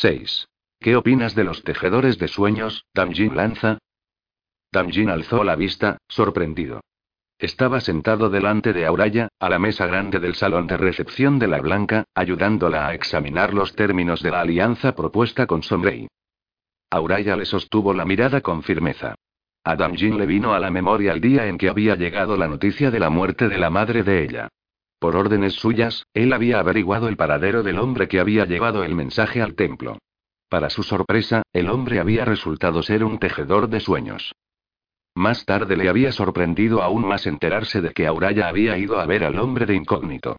6. ¿Qué opinas de los tejedores de sueños, Damjin Lanza? Damjin alzó la vista, sorprendido. Estaba sentado delante de Auraya, a la mesa grande del salón de recepción de la Blanca, ayudándola a examinar los términos de la alianza propuesta con Somrey. Auraya le sostuvo la mirada con firmeza. A Damjin le vino a la memoria el día en que había llegado la noticia de la muerte de la madre de ella. Por órdenes suyas, él había averiguado el paradero del hombre que había llevado el mensaje al templo. Para su sorpresa, el hombre había resultado ser un tejedor de sueños. Más tarde le había sorprendido aún más enterarse de que Auraya había ido a ver al hombre de incógnito.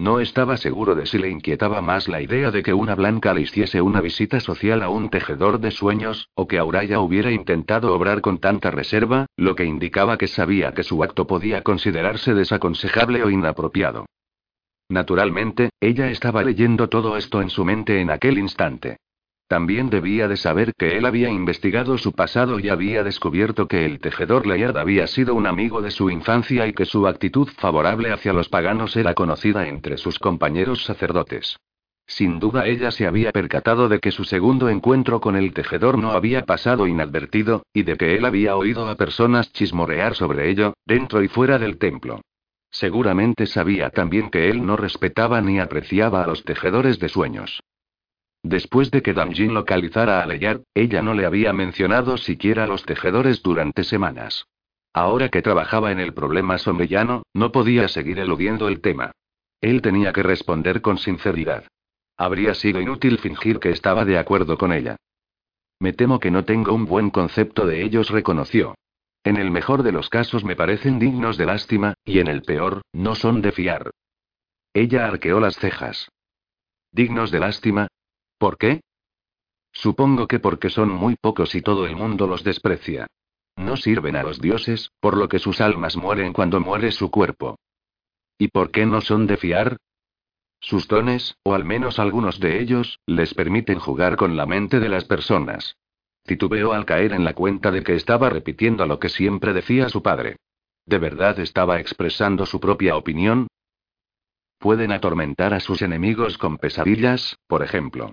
No estaba seguro de si le inquietaba más la idea de que una blanca le hiciese una visita social a un tejedor de sueños, o que Auraya hubiera intentado obrar con tanta reserva, lo que indicaba que sabía que su acto podía considerarse desaconsejable o inapropiado. Naturalmente, ella estaba leyendo todo esto en su mente en aquel instante. También debía de saber que él había investigado su pasado y había descubierto que el tejedor Layard había sido un amigo de su infancia y que su actitud favorable hacia los paganos era conocida entre sus compañeros sacerdotes. Sin duda ella se había percatado de que su segundo encuentro con el tejedor no había pasado inadvertido, y de que él había oído a personas chismorear sobre ello, dentro y fuera del templo. Seguramente sabía también que él no respetaba ni apreciaba a los tejedores de sueños. Después de que Damjin localizara a Leyard, ella no le había mencionado siquiera a los tejedores durante semanas. Ahora que trabajaba en el problema sombrillano, no podía seguir eludiendo el tema. Él tenía que responder con sinceridad. Habría sido inútil fingir que estaba de acuerdo con ella. Me temo que no tengo un buen concepto de ellos, reconoció. En el mejor de los casos me parecen dignos de lástima, y en el peor, no son de fiar. Ella arqueó las cejas. ¿Dignos de lástima? ¿Por qué? Supongo que porque son muy pocos y todo el mundo los desprecia. No sirven a los dioses, por lo que sus almas mueren cuando muere su cuerpo. ¿Y por qué no son de fiar? Sus dones, o al menos algunos de ellos, les permiten jugar con la mente de las personas. Titubeó al caer en la cuenta de que estaba repitiendo lo que siempre decía su padre. ¿De verdad estaba expresando su propia opinión? Pueden atormentar a sus enemigos con pesadillas, por ejemplo.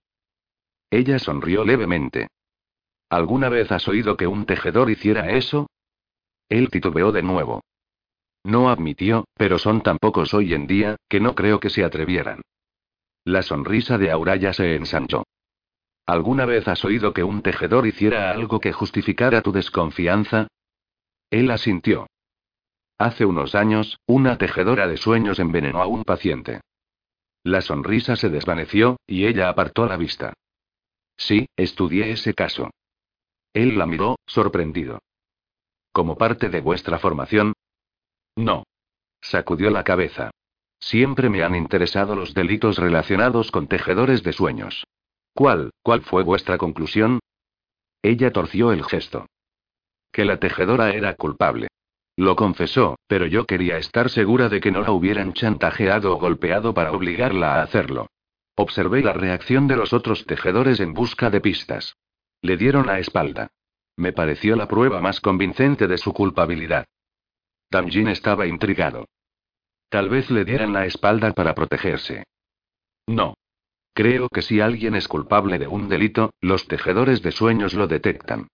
Ella sonrió levemente. ¿Alguna vez has oído que un tejedor hiciera eso? Él titubeó de nuevo. No admitió, pero son tan pocos hoy en día, que no creo que se atrevieran. La sonrisa de Auraya se ensanchó. ¿Alguna vez has oído que un tejedor hiciera algo que justificara tu desconfianza? Él asintió. Hace unos años, una tejedora de sueños envenenó a un paciente. La sonrisa se desvaneció, y ella apartó la vista. Sí, estudié ese caso. Él la miró, sorprendido. ¿Como parte de vuestra formación? No. Sacudió la cabeza. Siempre me han interesado los delitos relacionados con tejedores de sueños. ¿Cuál, cuál fue vuestra conclusión? Ella torció el gesto. Que la tejedora era culpable. Lo confesó, pero yo quería estar segura de que no la hubieran chantajeado o golpeado para obligarla a hacerlo. Observé la reacción de los otros tejedores en busca de pistas. Le dieron la espalda. Me pareció la prueba más convincente de su culpabilidad. Damjin estaba intrigado. Tal vez le dieran la espalda para protegerse. No. Creo que si alguien es culpable de un delito, los tejedores de sueños lo detectan.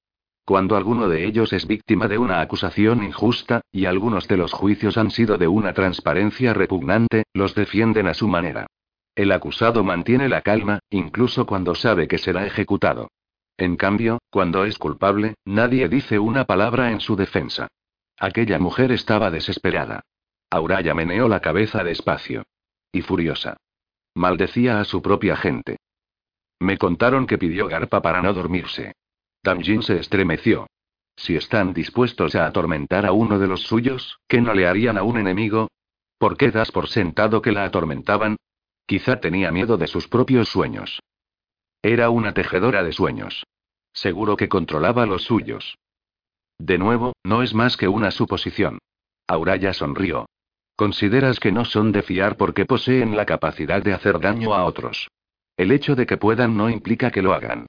Cuando alguno de ellos es víctima de una acusación injusta, y algunos de los juicios han sido de una transparencia repugnante, los defienden a su manera. El acusado mantiene la calma, incluso cuando sabe que será ejecutado. En cambio, cuando es culpable, nadie dice una palabra en su defensa. Aquella mujer estaba desesperada. Auraya meneó la cabeza despacio. Y furiosa. Maldecía a su propia gente. Me contaron que pidió garpa para no dormirse. Damjin se estremeció. Si están dispuestos a atormentar a uno de los suyos, ¿qué no le harían a un enemigo? ¿Por qué das por sentado que la atormentaban? Quizá tenía miedo de sus propios sueños. Era una tejedora de sueños. Seguro que controlaba los suyos. De nuevo, no es más que una suposición. Auraya sonrió. Consideras que no son de fiar porque poseen la capacidad de hacer daño a otros. El hecho de que puedan no implica que lo hagan.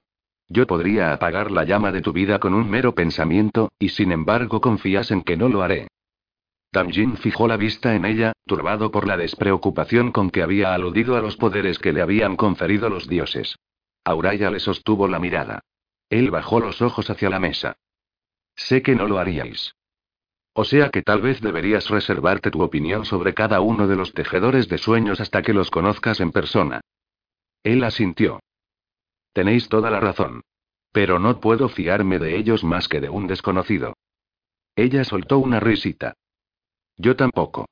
Yo podría apagar la llama de tu vida con un mero pensamiento, y sin embargo confías en que no lo haré. Damjin fijó la vista en ella, turbado por la despreocupación con que había aludido a los poderes que le habían conferido los dioses. Auraya le sostuvo la mirada. Él bajó los ojos hacia la mesa. Sé que no lo haríais. O sea que tal vez deberías reservarte tu opinión sobre cada uno de los tejedores de sueños hasta que los conozcas en persona. Él asintió. Tenéis toda la razón. Pero no puedo fiarme de ellos más que de un desconocido. Ella soltó una risita. Yo tampoco.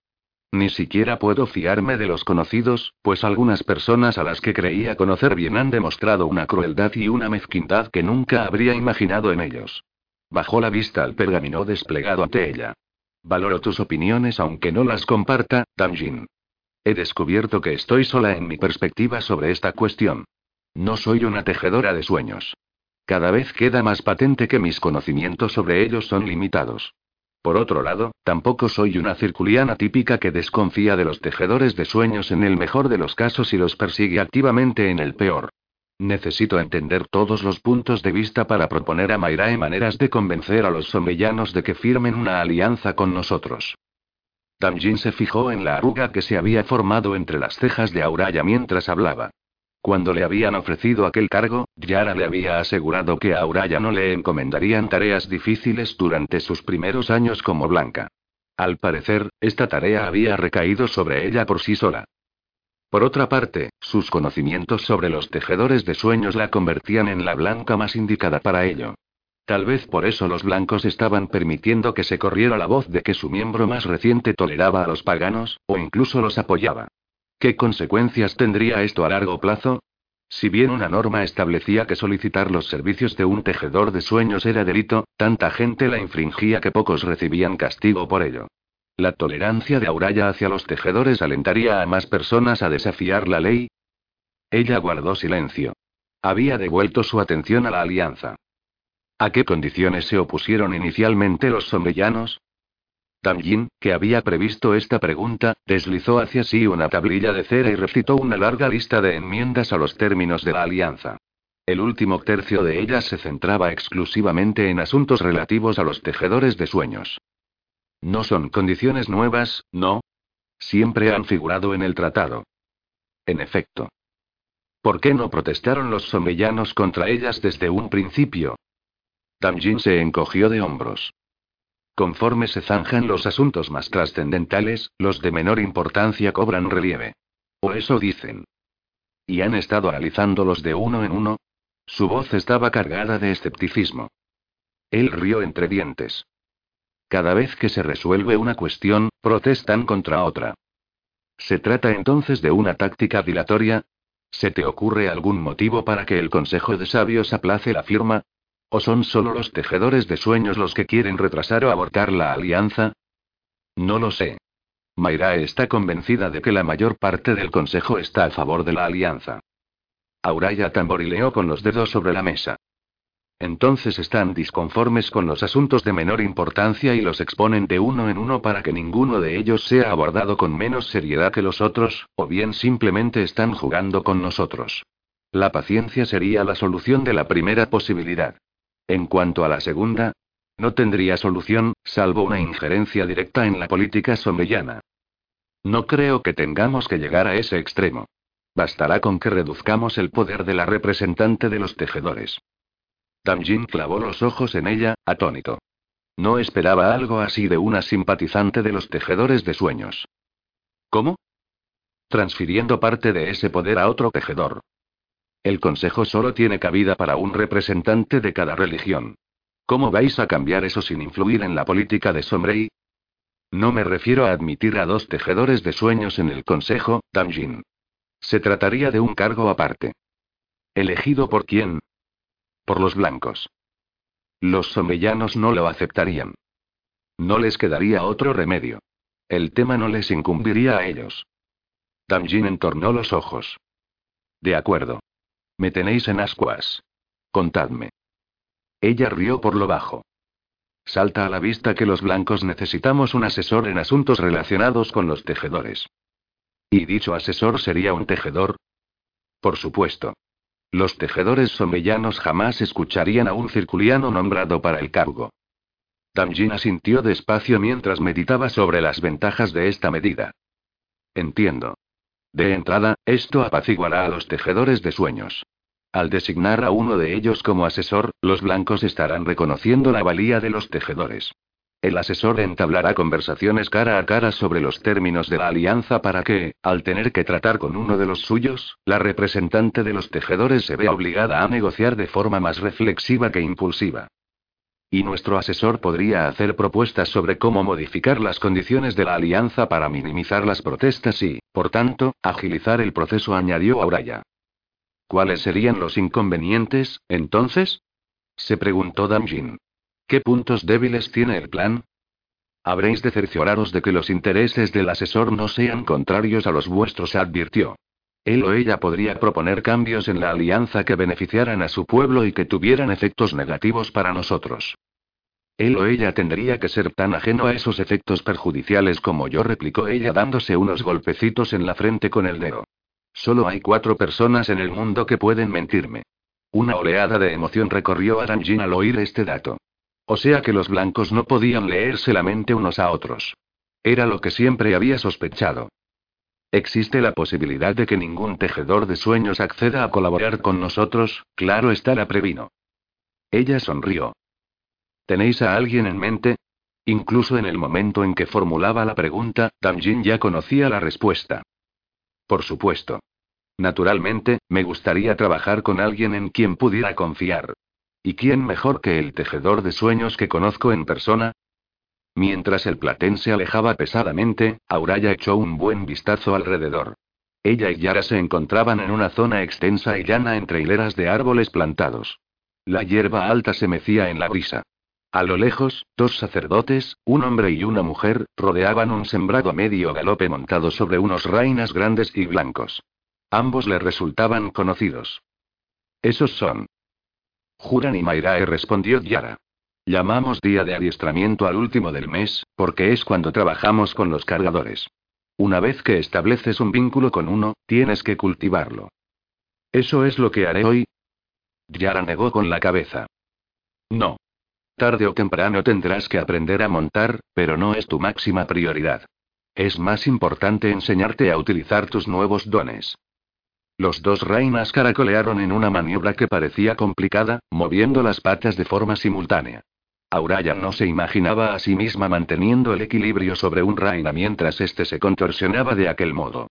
Ni siquiera puedo fiarme de los conocidos, pues algunas personas a las que creía conocer bien han demostrado una crueldad y una mezquindad que nunca habría imaginado en ellos. Bajó la vista al pergamino desplegado ante ella. Valoro tus opiniones aunque no las comparta, Damjin. He descubierto que estoy sola en mi perspectiva sobre esta cuestión. No soy una tejedora de sueños. Cada vez queda más patente que mis conocimientos sobre ellos son limitados. Por otro lado, tampoco soy una circuliana típica que desconfía de los tejedores de sueños en el mejor de los casos y los persigue activamente en el peor. Necesito entender todos los puntos de vista para proponer a Mayrae maneras de convencer a los somellanos de que firmen una alianza con nosotros. Tamjin se fijó en la arruga que se había formado entre las cejas de Auraya mientras hablaba. Cuando le habían ofrecido aquel cargo, Yara le había asegurado que a Auraya no le encomendarían tareas difíciles durante sus primeros años como Blanca. Al parecer, esta tarea había recaído sobre ella por sí sola. Por otra parte, sus conocimientos sobre los tejedores de sueños la convertían en la blanca más indicada para ello. Tal vez por eso los blancos estaban permitiendo que se corriera la voz de que su miembro más reciente toleraba a los paganos, o incluso los apoyaba. ¿Qué consecuencias tendría esto a largo plazo? Si bien una norma establecía que solicitar los servicios de un tejedor de sueños era delito, tanta gente la infringía que pocos recibían castigo por ello. La tolerancia de Auraya hacia los tejedores alentaría a más personas a desafiar la ley. Ella guardó silencio. Había devuelto su atención a la alianza. ¿A qué condiciones se opusieron inicialmente los sombrellanos? Tamjin, que había previsto esta pregunta, deslizó hacia sí una tablilla de cera y recitó una larga lista de enmiendas a los términos de la alianza. El último tercio de ellas se centraba exclusivamente en asuntos relativos a los tejedores de sueños. No son condiciones nuevas, no. Siempre han figurado en el tratado. En efecto. ¿Por qué no protestaron los somellanos contra ellas desde un principio? Tamjin se encogió de hombros. Conforme se zanjan los asuntos más trascendentales, los de menor importancia cobran relieve. O eso dicen. ¿Y han estado analizándolos de uno en uno? Su voz estaba cargada de escepticismo. Él rió entre dientes. Cada vez que se resuelve una cuestión, protestan contra otra. ¿Se trata entonces de una táctica dilatoria? ¿Se te ocurre algún motivo para que el Consejo de Sabios aplace la firma? ¿O son solo los tejedores de sueños los que quieren retrasar o abortar la alianza? No lo sé. Mayra está convencida de que la mayor parte del consejo está a favor de la alianza. Auraya tamborileó con los dedos sobre la mesa. Entonces están disconformes con los asuntos de menor importancia y los exponen de uno en uno para que ninguno de ellos sea abordado con menos seriedad que los otros, o bien simplemente están jugando con nosotros. La paciencia sería la solución de la primera posibilidad. En cuanto a la segunda, no tendría solución, salvo una injerencia directa en la política somellana. No creo que tengamos que llegar a ese extremo. Bastará con que reduzcamos el poder de la representante de los tejedores. Tamjin clavó los ojos en ella, atónito. No esperaba algo así de una simpatizante de los tejedores de sueños. ¿Cómo? Transfiriendo parte de ese poder a otro tejedor. El Consejo solo tiene cabida para un representante de cada religión. ¿Cómo vais a cambiar eso sin influir en la política de Somrei? No me refiero a admitir a dos tejedores de sueños en el Consejo, Tamjin. Se trataría de un cargo aparte. ¿Elegido por quién? Por los blancos. Los somellanos no lo aceptarían. No les quedaría otro remedio. El tema no les incumbiría a ellos. Tamjin entornó los ojos. De acuerdo. Me tenéis en ascuas. Contadme. Ella rió por lo bajo. Salta a la vista que los blancos necesitamos un asesor en asuntos relacionados con los tejedores. ¿Y dicho asesor sería un tejedor? Por supuesto. Los tejedores somellanos jamás escucharían a un circuliano nombrado para el cargo. Tamjin asintió despacio mientras meditaba sobre las ventajas de esta medida. Entiendo. De entrada, esto apaciguará a los tejedores de sueños. Al designar a uno de ellos como asesor, los blancos estarán reconociendo la valía de los tejedores. El asesor entablará conversaciones cara a cara sobre los términos de la alianza para que, al tener que tratar con uno de los suyos, la representante de los tejedores se vea obligada a negociar de forma más reflexiva que impulsiva. Y nuestro asesor podría hacer propuestas sobre cómo modificar las condiciones de la alianza para minimizar las protestas y, por tanto, agilizar el proceso, añadió Auraya. ¿Cuáles serían los inconvenientes, entonces? se preguntó Damjin. ¿Qué puntos débiles tiene el plan? Habréis de cercioraros de que los intereses del asesor no sean contrarios a los vuestros, advirtió. Él o ella podría proponer cambios en la alianza que beneficiaran a su pueblo y que tuvieran efectos negativos para nosotros. Él o ella tendría que ser tan ajeno a esos efectos perjudiciales como yo, replicó ella dándose unos golpecitos en la frente con el dedo. Solo hay cuatro personas en el mundo que pueden mentirme. Una oleada de emoción recorrió a Ranjin al oír este dato. O sea que los blancos no podían leerse la mente unos a otros. Era lo que siempre había sospechado. Existe la posibilidad de que ningún tejedor de sueños acceda a colaborar con nosotros, claro está la previno. Ella sonrió. ¿Tenéis a alguien en mente? Incluso en el momento en que formulaba la pregunta, Tamjin ya conocía la respuesta. Por supuesto. Naturalmente, me gustaría trabajar con alguien en quien pudiera confiar. ¿Y quién mejor que el tejedor de sueños que conozco en persona? Mientras el platén se alejaba pesadamente, Auraya echó un buen vistazo alrededor. Ella y Yara se encontraban en una zona extensa y llana entre hileras de árboles plantados. La hierba alta se mecía en la brisa. A lo lejos, dos sacerdotes, un hombre y una mujer, rodeaban un sembrado a medio galope montado sobre unos rainas grandes y blancos. Ambos le resultaban conocidos. Esos son. Juran y Mairae respondió Yara. Llamamos día de adiestramiento al último del mes, porque es cuando trabajamos con los cargadores. Una vez que estableces un vínculo con uno, tienes que cultivarlo. ¿Eso es lo que haré hoy? Yara negó con la cabeza. No. Tarde o temprano tendrás que aprender a montar, pero no es tu máxima prioridad. Es más importante enseñarte a utilizar tus nuevos dones. Los dos reinas caracolearon en una maniobra que parecía complicada, moviendo las patas de forma simultánea. Auraya no se imaginaba a sí misma manteniendo el equilibrio sobre un reina mientras éste se contorsionaba de aquel modo.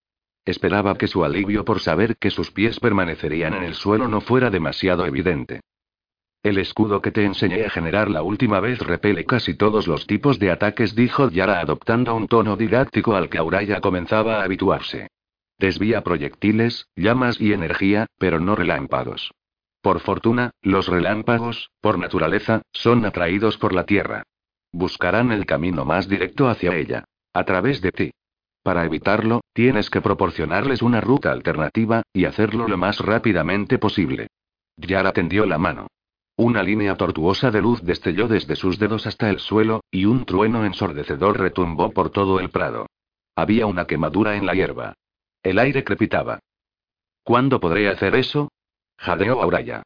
Esperaba que su alivio por saber que sus pies permanecerían en el suelo no fuera demasiado evidente. El escudo que te enseñé a generar la última vez repele casi todos los tipos de ataques, dijo Yara adoptando un tono didáctico al que Auraya comenzaba a habituarse. Desvía proyectiles, llamas y energía, pero no relámpagos. Por fortuna, los relámpagos, por naturaleza, son atraídos por la Tierra. Buscarán el camino más directo hacia ella. A través de ti. Para evitarlo, tienes que proporcionarles una ruta alternativa, y hacerlo lo más rápidamente posible. Yara tendió la mano. Una línea tortuosa de luz destelló desde sus dedos hasta el suelo, y un trueno ensordecedor retumbó por todo el prado. Había una quemadura en la hierba. El aire crepitaba. ¿Cuándo podré hacer eso? jadeó Auraya.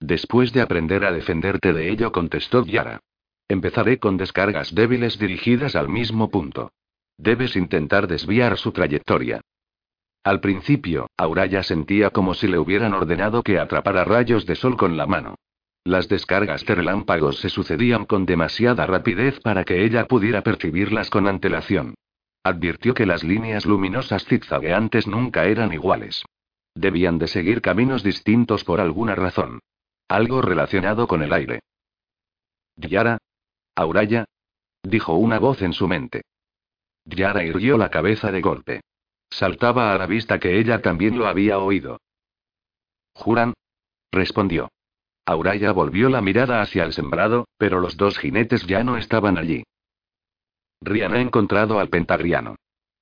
Después de aprender a defenderte de ello, contestó Yara. Empezaré con descargas débiles dirigidas al mismo punto. Debes intentar desviar su trayectoria. Al principio, Auraya sentía como si le hubieran ordenado que atrapara rayos de sol con la mano. Las descargas de relámpagos se sucedían con demasiada rapidez para que ella pudiera percibirlas con antelación. Advirtió que las líneas luminosas zigzagueantes nunca eran iguales. Debían de seguir caminos distintos por alguna razón. Algo relacionado con el aire. ¿Yara? ¿Auraya? dijo una voz en su mente. Yara irguió la cabeza de golpe. Saltaba a la vista que ella también lo había oído. ¿Juran? respondió. Auraya volvió la mirada hacia el sembrado, pero los dos jinetes ya no estaban allí. Rian ha encontrado al pentagriano.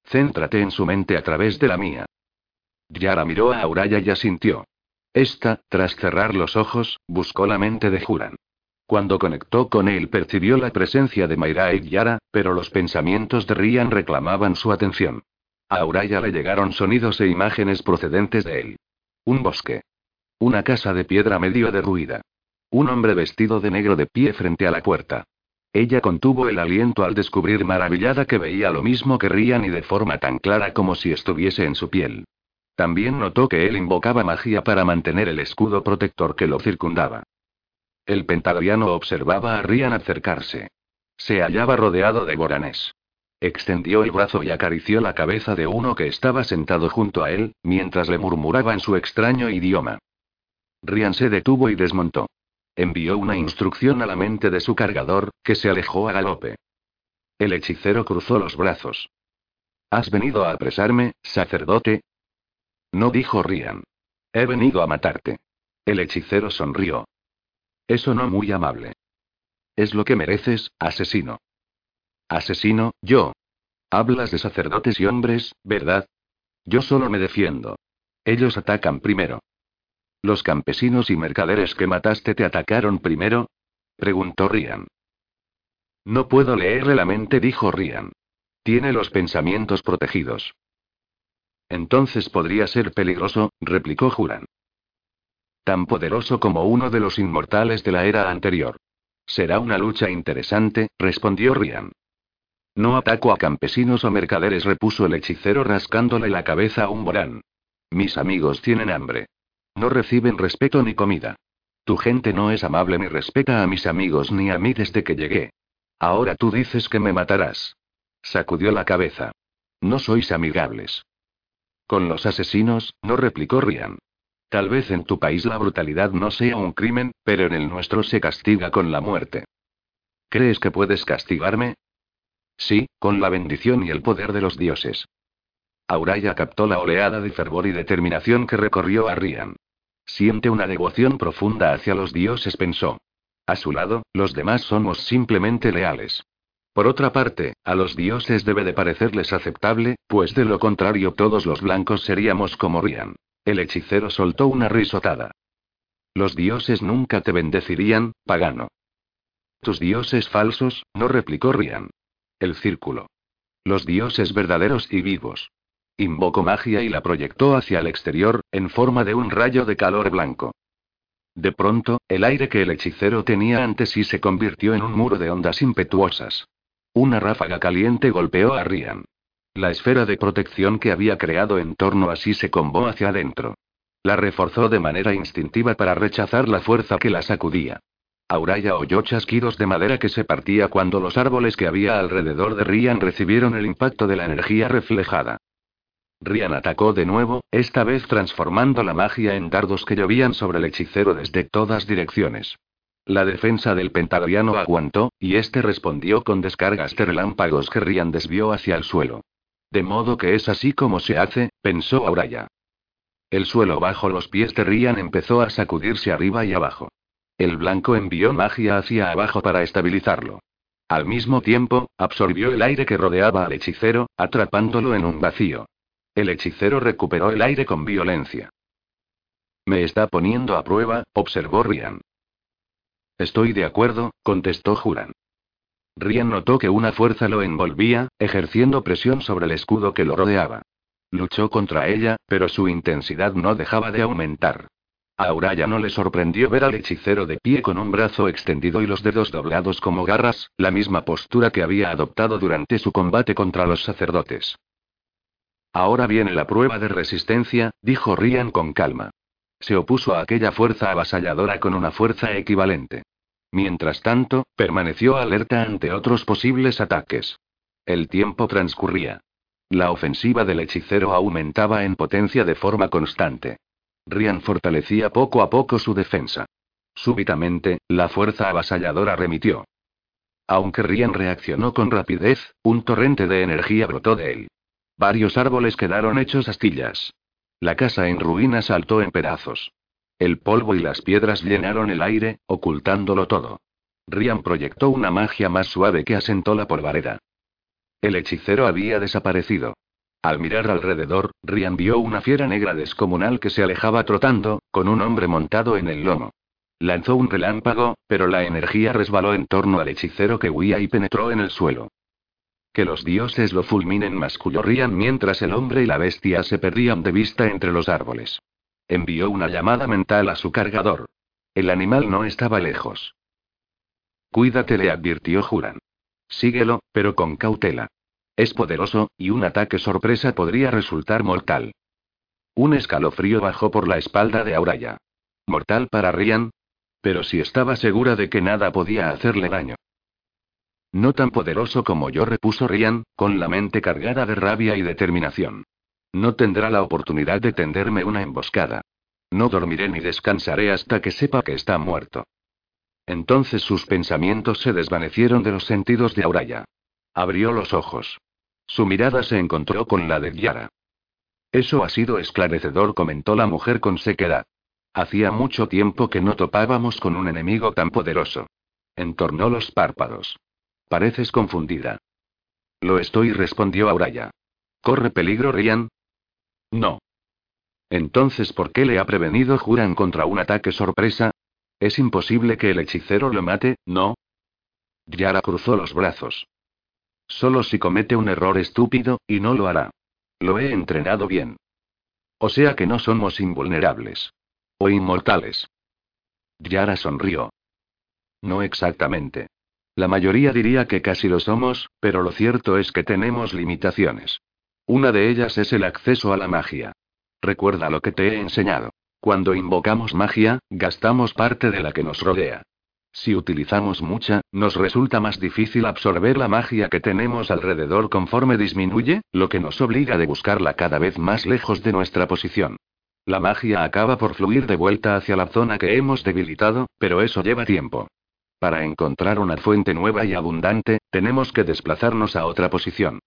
Céntrate en su mente a través de la mía. Yara miró a Auraya y asintió. Esta, tras cerrar los ojos, buscó la mente de Juran. Cuando conectó con él percibió la presencia de Mayra y Yara, pero los pensamientos de Rian reclamaban su atención. A Auraya le llegaron sonidos e imágenes procedentes de él. Un bosque. Una casa de piedra medio derruida. Un hombre vestido de negro de pie frente a la puerta. Ella contuvo el aliento al descubrir maravillada que veía lo mismo que Rian y de forma tan clara como si estuviese en su piel. También notó que él invocaba magia para mantener el escudo protector que lo circundaba. El pentagriano observaba a Rian acercarse. Se hallaba rodeado de boranes. Extendió el brazo y acarició la cabeza de uno que estaba sentado junto a él, mientras le murmuraba en su extraño idioma. Rian se detuvo y desmontó. Envió una instrucción a la mente de su cargador, que se alejó a galope. El hechicero cruzó los brazos. ¿Has venido a apresarme, sacerdote? No dijo Rian. He venido a matarte. El hechicero sonrió. Eso no muy amable. Es lo que mereces, asesino. Asesino, yo. Hablas de sacerdotes y hombres, ¿verdad? Yo solo me defiendo. Ellos atacan primero. ¿Los campesinos y mercaderes que mataste te atacaron primero? preguntó Rian. No puedo leerle la mente, dijo Rian. Tiene los pensamientos protegidos. Entonces podría ser peligroso, replicó Juran. Tan poderoso como uno de los inmortales de la era anterior. Será una lucha interesante, respondió Rian. No ataco a campesinos o mercaderes, repuso el hechicero rascándole la cabeza a un borán. Mis amigos tienen hambre. No reciben respeto ni comida. Tu gente no es amable ni respeta a mis amigos ni a mí desde que llegué. Ahora tú dices que me matarás. Sacudió la cabeza. No sois amigables. Con los asesinos, no replicó Rian. Tal vez en tu país la brutalidad no sea un crimen, pero en el nuestro se castiga con la muerte. ¿Crees que puedes castigarme? Sí, con la bendición y el poder de los dioses. Auraya captó la oleada de fervor y determinación que recorrió a Rian. Siente una devoción profunda hacia los dioses, pensó. A su lado, los demás somos simplemente leales. Por otra parte, a los dioses debe de parecerles aceptable, pues de lo contrario todos los blancos seríamos como Rian. El hechicero soltó una risotada. Los dioses nunca te bendecirían, pagano. Tus dioses falsos, no replicó Rian. El círculo. Los dioses verdaderos y vivos. Invocó magia y la proyectó hacia el exterior, en forma de un rayo de calor blanco. De pronto, el aire que el hechicero tenía ante sí se convirtió en un muro de ondas impetuosas. Una ráfaga caliente golpeó a Rian. La esfera de protección que había creado en torno a sí se combó hacia adentro. La reforzó de manera instintiva para rechazar la fuerza que la sacudía. Auraya oyó chasquidos de madera que se partía cuando los árboles que había alrededor de Rian recibieron el impacto de la energía reflejada. Rian atacó de nuevo, esta vez transformando la magia en dardos que llovían sobre el hechicero desde todas direcciones. La defensa del pentagriano aguantó, y este respondió con descargas de relámpagos que Rian desvió hacia el suelo. De modo que es así como se hace, pensó Auraya. El suelo bajo los pies de Rian empezó a sacudirse arriba y abajo. El blanco envió magia hacia abajo para estabilizarlo. Al mismo tiempo, absorbió el aire que rodeaba al hechicero, atrapándolo en un vacío. El hechicero recuperó el aire con violencia. Me está poniendo a prueba, observó Rian. Estoy de acuerdo, contestó Juran. Rian notó que una fuerza lo envolvía, ejerciendo presión sobre el escudo que lo rodeaba. Luchó contra ella, pero su intensidad no dejaba de aumentar. A Auraya no le sorprendió ver al hechicero de pie con un brazo extendido y los dedos doblados como garras, la misma postura que había adoptado durante su combate contra los sacerdotes. Ahora viene la prueba de resistencia, dijo Rian con calma. Se opuso a aquella fuerza avasalladora con una fuerza equivalente. Mientras tanto, permaneció alerta ante otros posibles ataques. El tiempo transcurría. La ofensiva del hechicero aumentaba en potencia de forma constante. Rian fortalecía poco a poco su defensa. Súbitamente, la fuerza avasalladora remitió. Aunque Rian reaccionó con rapidez, un torrente de energía brotó de él. Varios árboles quedaron hechos astillas. La casa en ruinas saltó en pedazos. El polvo y las piedras llenaron el aire, ocultándolo todo. Rian proyectó una magia más suave que asentó la polvareda. El hechicero había desaparecido. Al mirar alrededor, Rian vio una fiera negra descomunal que se alejaba trotando, con un hombre montado en el lomo. Lanzó un relámpago, pero la energía resbaló en torno al hechicero que huía y penetró en el suelo. Que los dioses lo fulminen, masculló Rian mientras el hombre y la bestia se perdían de vista entre los árboles. Envió una llamada mental a su cargador. El animal no estaba lejos. Cuídate, le advirtió Juran. Síguelo, pero con cautela. Es poderoso, y un ataque sorpresa podría resultar mortal. Un escalofrío bajó por la espalda de Auraya. ¿Mortal para Rian? Pero si estaba segura de que nada podía hacerle daño. No tan poderoso como yo, repuso Rian, con la mente cargada de rabia y determinación. No tendrá la oportunidad de tenderme una emboscada. No dormiré ni descansaré hasta que sepa que está muerto. Entonces sus pensamientos se desvanecieron de los sentidos de Auraya. Abrió los ojos. Su mirada se encontró con la de Yara. Eso ha sido esclarecedor, comentó la mujer con sequedad. Hacía mucho tiempo que no topábamos con un enemigo tan poderoso. Entornó los párpados. Pareces confundida. Lo estoy, respondió Auraya. ¿Corre peligro, Rian? No. Entonces, ¿por qué le ha prevenido Juran contra un ataque sorpresa? Es imposible que el hechicero lo mate, ¿no? Yara cruzó los brazos. Solo si comete un error estúpido, y no lo hará. Lo he entrenado bien. O sea que no somos invulnerables. O inmortales. Yara sonrió. No exactamente. La mayoría diría que casi lo somos, pero lo cierto es que tenemos limitaciones. Una de ellas es el acceso a la magia. Recuerda lo que te he enseñado. Cuando invocamos magia, gastamos parte de la que nos rodea. Si utilizamos mucha, nos resulta más difícil absorber la magia que tenemos alrededor conforme disminuye, lo que nos obliga a buscarla cada vez más lejos de nuestra posición. La magia acaba por fluir de vuelta hacia la zona que hemos debilitado, pero eso lleva tiempo. Para encontrar una fuente nueva y abundante, tenemos que desplazarnos a otra posición.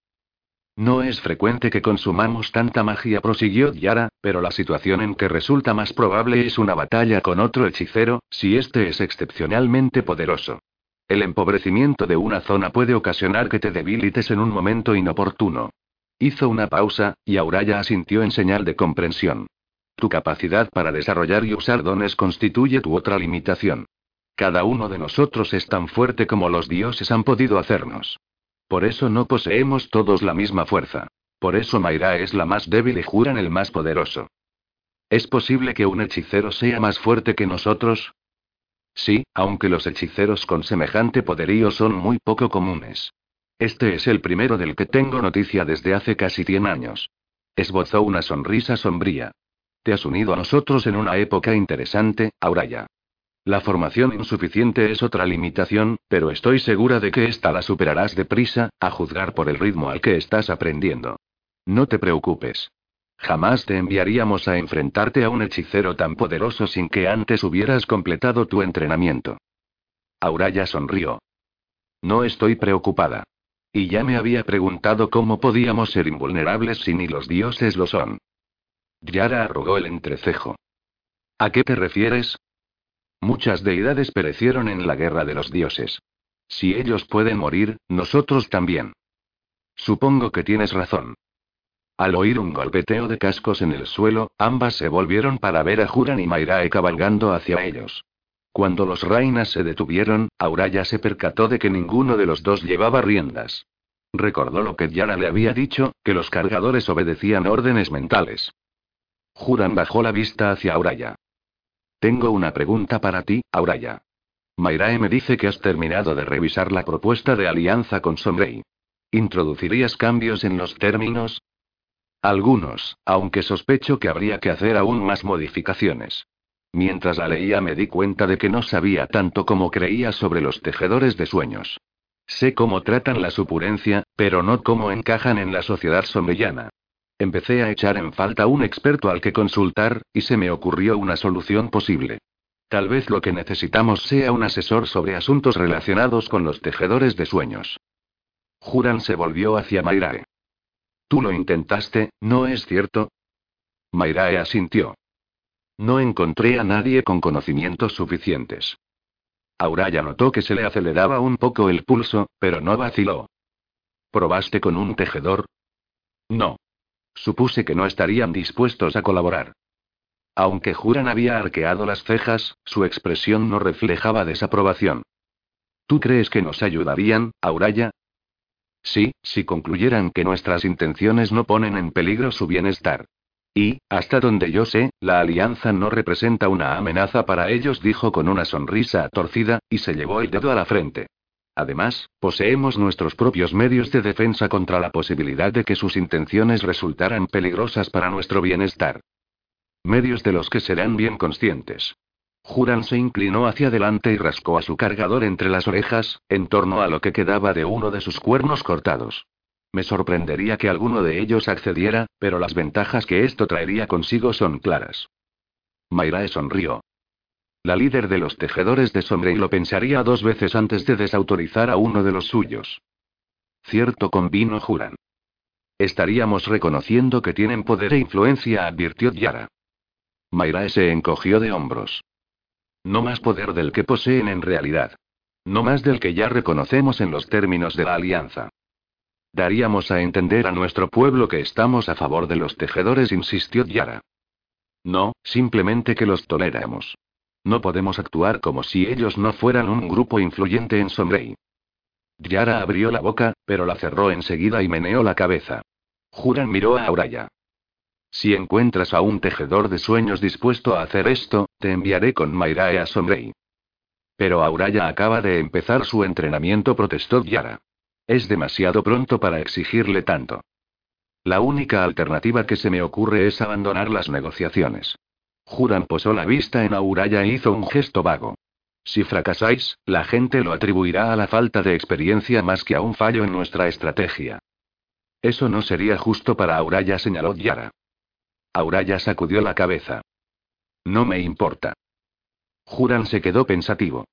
No es frecuente que consumamos tanta magia, prosiguió Yara, pero la situación en que resulta más probable es una batalla con otro hechicero, si este es excepcionalmente poderoso. El empobrecimiento de una zona puede ocasionar que te debilites en un momento inoportuno. Hizo una pausa, y Auraya asintió en señal de comprensión. Tu capacidad para desarrollar y usar dones constituye tu otra limitación. Cada uno de nosotros es tan fuerte como los dioses han podido hacernos. Por eso no poseemos todos la misma fuerza. Por eso Mayra es la más débil y Juran el más poderoso. ¿Es posible que un hechicero sea más fuerte que nosotros? Sí, aunque los hechiceros con semejante poderío son muy poco comunes. Este es el primero del que tengo noticia desde hace casi 100 años. Esbozó una sonrisa sombría. Te has unido a nosotros en una época interesante, Auraya. La formación insuficiente es otra limitación, pero estoy segura de que esta la superarás deprisa, a juzgar por el ritmo al que estás aprendiendo. No te preocupes. Jamás te enviaríamos a enfrentarte a un hechicero tan poderoso sin que antes hubieras completado tu entrenamiento. Auraya sonrió. No estoy preocupada. Y ya me había preguntado cómo podíamos ser invulnerables si ni los dioses lo son. Yara arrugó el entrecejo. ¿A qué te refieres? Muchas deidades perecieron en la guerra de los dioses. Si ellos pueden morir, nosotros también. Supongo que tienes razón. Al oír un golpeteo de cascos en el suelo, ambas se volvieron para ver a Juran y Mairae cabalgando hacia ellos. Cuando los reinas se detuvieron, Auraya se percató de que ninguno de los dos llevaba riendas. Recordó lo que Yara le había dicho, que los cargadores obedecían órdenes mentales. Juran bajó la vista hacia Auraya. Tengo una pregunta para ti, Auraya. Mairae me dice que has terminado de revisar la propuesta de alianza con Sombrey. ¿Introducirías cambios en los términos? Algunos, aunque sospecho que habría que hacer aún más modificaciones. Mientras la leía me di cuenta de que no sabía tanto como creía sobre los tejedores de sueños. Sé cómo tratan la supurencia, pero no cómo encajan en la sociedad sombrellana. Empecé a echar en falta un experto al que consultar, y se me ocurrió una solución posible. Tal vez lo que necesitamos sea un asesor sobre asuntos relacionados con los tejedores de sueños. Juran se volvió hacia Mairae. Tú lo intentaste, ¿no es cierto? Mairae asintió. No encontré a nadie con conocimientos suficientes. Auraya notó que se le aceleraba un poco el pulso, pero no vaciló. ¿Probaste con un tejedor? No. Supuse que no estarían dispuestos a colaborar. Aunque Juran había arqueado las cejas, su expresión no reflejaba desaprobación. ¿Tú crees que nos ayudarían, Auraya? Sí, si concluyeran que nuestras intenciones no ponen en peligro su bienestar. Y, hasta donde yo sé, la alianza no representa una amenaza para ellos, dijo con una sonrisa torcida, y se llevó el dedo a la frente. Además, poseemos nuestros propios medios de defensa contra la posibilidad de que sus intenciones resultaran peligrosas para nuestro bienestar. Medios de los que serán bien conscientes. Juran se inclinó hacia adelante y rascó a su cargador entre las orejas, en torno a lo que quedaba de uno de sus cuernos cortados. Me sorprendería que alguno de ellos accediera, pero las ventajas que esto traería consigo son claras. Mayrae sonrió. La líder de los tejedores de Sombrey lo pensaría dos veces antes de desautorizar a uno de los suyos. Cierto convino juran. Estaríamos reconociendo que tienen poder e influencia, advirtió Yara. Mayrae se encogió de hombros. No más poder del que poseen en realidad. No más del que ya reconocemos en los términos de la alianza. Daríamos a entender a nuestro pueblo que estamos a favor de los tejedores, insistió Yara. No, simplemente que los toleramos. No podemos actuar como si ellos no fueran un grupo influyente en Sombrey. Yara abrió la boca, pero la cerró enseguida y meneó la cabeza. Juran miró a Auraya. Si encuentras a un tejedor de sueños dispuesto a hacer esto, te enviaré con Mayrae a Sombrey. Pero Auraya acaba de empezar su entrenamiento, protestó Yara. Es demasiado pronto para exigirle tanto. La única alternativa que se me ocurre es abandonar las negociaciones. Juran posó la vista en Auraya e hizo un gesto vago. Si fracasáis, la gente lo atribuirá a la falta de experiencia más que a un fallo en nuestra estrategia. Eso no sería justo para Auraya, señaló Yara. Auraya sacudió la cabeza. No me importa. Juran se quedó pensativo.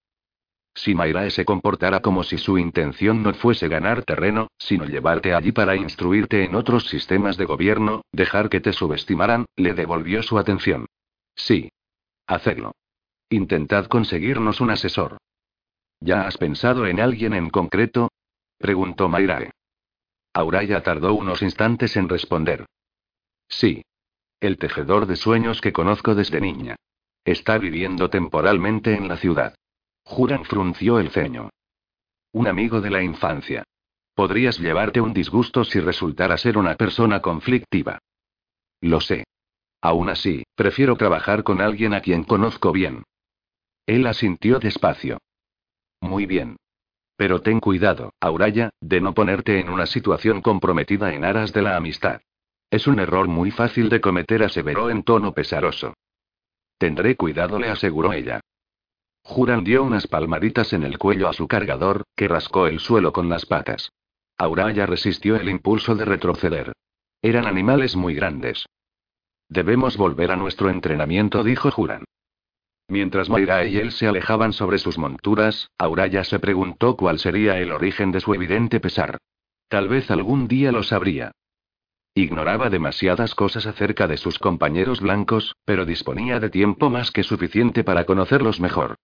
Si Mayrae se comportara como si su intención no fuese ganar terreno, sino llevarte allí para instruirte en otros sistemas de gobierno, dejar que te subestimaran, le devolvió su atención. Sí. Hacedlo. Intentad conseguirnos un asesor. ¿Ya has pensado en alguien en concreto? preguntó Mayrae. Auraya tardó unos instantes en responder. Sí. El tejedor de sueños que conozco desde niña. Está viviendo temporalmente en la ciudad. Juran frunció el ceño. Un amigo de la infancia. Podrías llevarte un disgusto si resultara ser una persona conflictiva. Lo sé. Aún así, prefiero trabajar con alguien a quien conozco bien. Él asintió despacio. Muy bien. Pero ten cuidado, Auraya, de no ponerte en una situación comprometida en aras de la amistad. Es un error muy fácil de cometer, aseveró en tono pesaroso. Tendré cuidado, le aseguró ella. Juran dio unas palmaditas en el cuello a su cargador, que rascó el suelo con las patas. Auraya resistió el impulso de retroceder. Eran animales muy grandes. Debemos volver a nuestro entrenamiento, dijo Juran. Mientras Mayra y él se alejaban sobre sus monturas, Auraya se preguntó cuál sería el origen de su evidente pesar. Tal vez algún día lo sabría. Ignoraba demasiadas cosas acerca de sus compañeros blancos, pero disponía de tiempo más que suficiente para conocerlos mejor.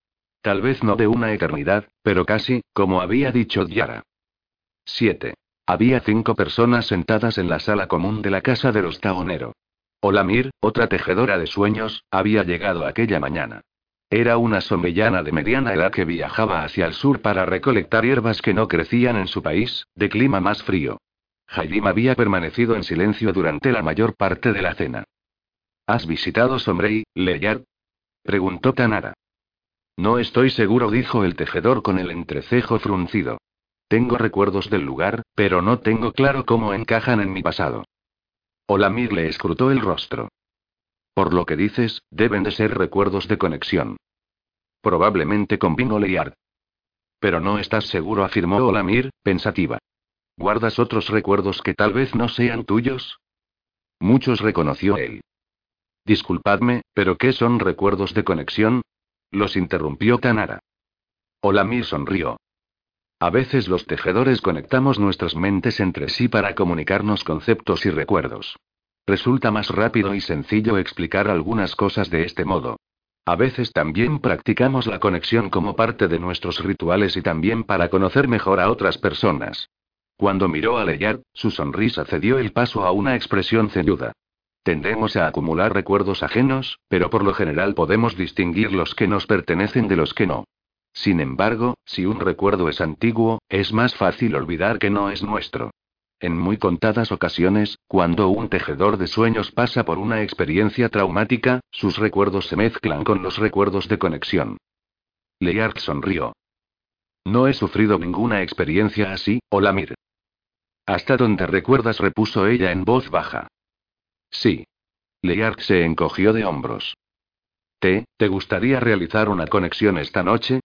Tal vez no de una eternidad, pero casi, como había dicho Yara. 7. Había cinco personas sentadas en la sala común de la casa de los Taonero. Olamir, otra tejedora de sueños, había llegado aquella mañana. Era una sombrillana de mediana edad que viajaba hacia el sur para recolectar hierbas que no crecían en su país, de clima más frío. Jaidim había permanecido en silencio durante la mayor parte de la cena. ¿Has visitado Sombrey, Leyard? preguntó Tanara. No estoy seguro, dijo el tejedor con el entrecejo fruncido. Tengo recuerdos del lugar, pero no tengo claro cómo encajan en mi pasado. Olamir le escrutó el rostro. Por lo que dices, deben de ser recuerdos de conexión. Probablemente convino Leyard. Pero no estás seguro, afirmó Olamir, pensativa. ¿Guardas otros recuerdos que tal vez no sean tuyos? Muchos reconoció él. Disculpadme, pero ¿qué son recuerdos de conexión? Los interrumpió Tanara. Olamir sonrió. A veces los tejedores conectamos nuestras mentes entre sí para comunicarnos conceptos y recuerdos. Resulta más rápido y sencillo explicar algunas cosas de este modo. A veces también practicamos la conexión como parte de nuestros rituales y también para conocer mejor a otras personas. Cuando miró a Leyard, su sonrisa cedió el paso a una expresión ceñuda. Tendemos a acumular recuerdos ajenos, pero por lo general podemos distinguir los que nos pertenecen de los que no. Sin embargo, si un recuerdo es antiguo, es más fácil olvidar que no es nuestro. En muy contadas ocasiones, cuando un tejedor de sueños pasa por una experiencia traumática, sus recuerdos se mezclan con los recuerdos de conexión. Leyard sonrió. No he sufrido ninguna experiencia así, Olamir. Hasta donde recuerdas, repuso ella en voz baja. Sí. Leark se encogió de hombros. ¿Te, te gustaría realizar una conexión esta noche?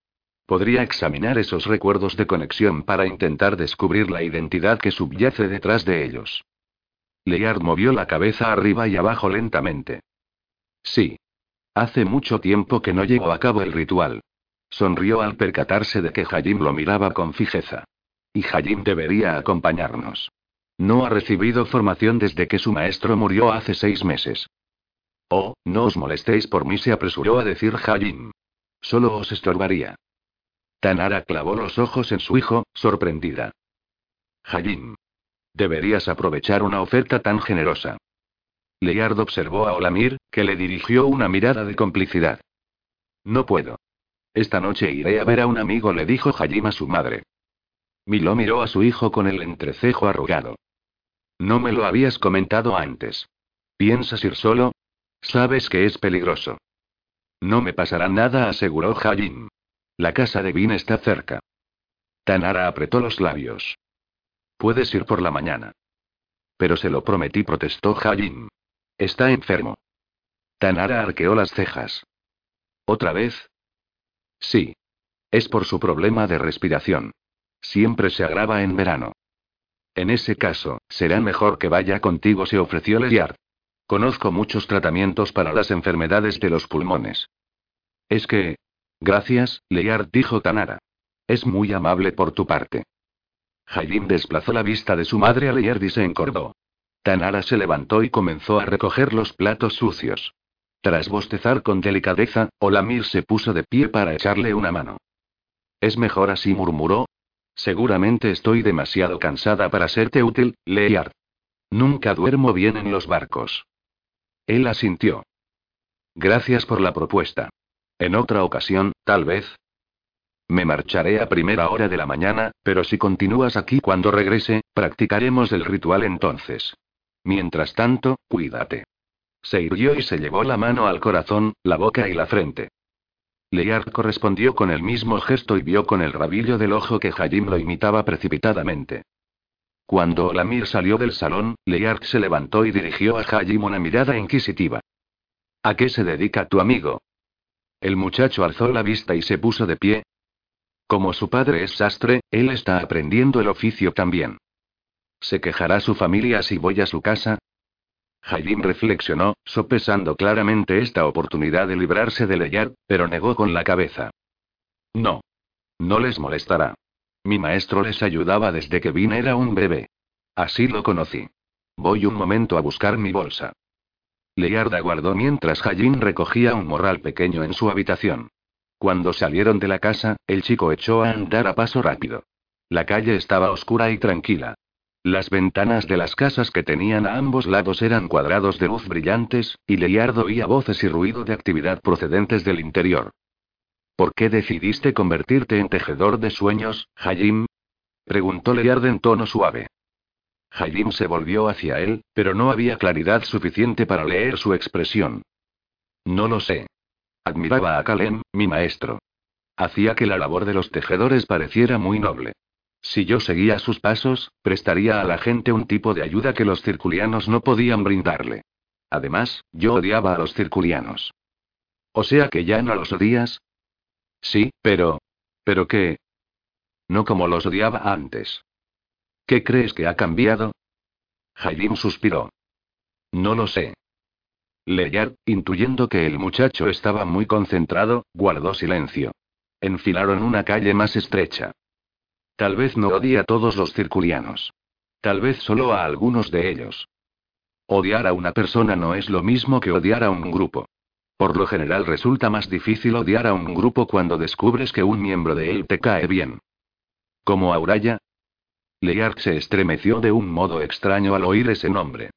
Podría examinar esos recuerdos de conexión para intentar descubrir la identidad que subyace detrás de ellos. Leard movió la cabeza arriba y abajo lentamente. Sí. Hace mucho tiempo que no llevó a cabo el ritual. Sonrió al percatarse de que Hajim lo miraba con fijeza. Y Hajim debería acompañarnos. No ha recibido formación desde que su maestro murió hace seis meses. Oh, no os molestéis por mí, se apresuró a decir Hajim. Solo os estorbaría. Tanara clavó los ojos en su hijo, sorprendida. Hajim. Deberías aprovechar una oferta tan generosa. Leard observó a Olamir, que le dirigió una mirada de complicidad. No puedo. Esta noche iré a ver a un amigo, le dijo Hajim a su madre. Milo miró a su hijo con el entrecejo arrugado. No me lo habías comentado antes. ¿Piensas ir solo? Sabes que es peligroso. No me pasará nada, aseguró Hajim. La casa de Vin está cerca. Tanara apretó los labios. Puedes ir por la mañana. Pero se lo prometí, protestó Hajim. Está enfermo. Tanara arqueó las cejas. ¿Otra vez? Sí. Es por su problema de respiración. Siempre se agrava en verano. En ese caso, será mejor que vaya contigo, se ofreció Leyard. Conozco muchos tratamientos para las enfermedades de los pulmones. Es que... Gracias, Leyard dijo Tanara. Es muy amable por tu parte. Jaidim desplazó la vista de su madre a Leyard y se encordó. Tanara se levantó y comenzó a recoger los platos sucios. Tras bostezar con delicadeza, Olamir se puso de pie para echarle una mano. Es mejor así, murmuró. Seguramente estoy demasiado cansada para serte útil, Leard. Nunca duermo bien en los barcos. Él asintió. Gracias por la propuesta. En otra ocasión, tal vez. Me marcharé a primera hora de la mañana, pero si continúas aquí cuando regrese, practicaremos el ritual entonces. Mientras tanto, cuídate. Se irguió y se llevó la mano al corazón, la boca y la frente. Leard correspondió con el mismo gesto y vio con el rabillo del ojo que Hajim lo imitaba precipitadamente. Cuando Lamir salió del salón, Leard se levantó y dirigió a Hajim una mirada inquisitiva. ¿A qué se dedica tu amigo? El muchacho alzó la vista y se puso de pie. Como su padre es sastre, él está aprendiendo el oficio también. ¿Se quejará su familia si voy a su casa? Jaidim reflexionó, sopesando claramente esta oportunidad de librarse de Leyard, pero negó con la cabeza. No. No les molestará. Mi maestro les ayudaba desde que vine era un bebé. Así lo conocí. Voy un momento a buscar mi bolsa. Leyard aguardó mientras Jaidim recogía un morral pequeño en su habitación. Cuando salieron de la casa, el chico echó a andar a paso rápido. La calle estaba oscura y tranquila. Las ventanas de las casas que tenían a ambos lados eran cuadrados de luz brillantes, y Leard oía voces y ruido de actividad procedentes del interior. ¿Por qué decidiste convertirte en tejedor de sueños, Hayim? preguntó Leard en tono suave. Hayim se volvió hacia él, pero no había claridad suficiente para leer su expresión. No lo sé. Admiraba a Kalem, mi maestro. Hacía que la labor de los tejedores pareciera muy noble. Si yo seguía sus pasos, prestaría a la gente un tipo de ayuda que los circulianos no podían brindarle. Además, yo odiaba a los circulianos. O sea que ya no los odias. Sí, pero... ¿Pero qué? No como los odiaba antes. ¿Qué crees que ha cambiado? Jaidim suspiró. No lo sé. Leyard, intuyendo que el muchacho estaba muy concentrado, guardó silencio. Enfilaron una calle más estrecha. Tal vez no odie a todos los circulianos. Tal vez solo a algunos de ellos. Odiar a una persona no es lo mismo que odiar a un grupo. Por lo general resulta más difícil odiar a un grupo cuando descubres que un miembro de él te cae bien. ¿Como Auraya? Leark se estremeció de un modo extraño al oír ese nombre.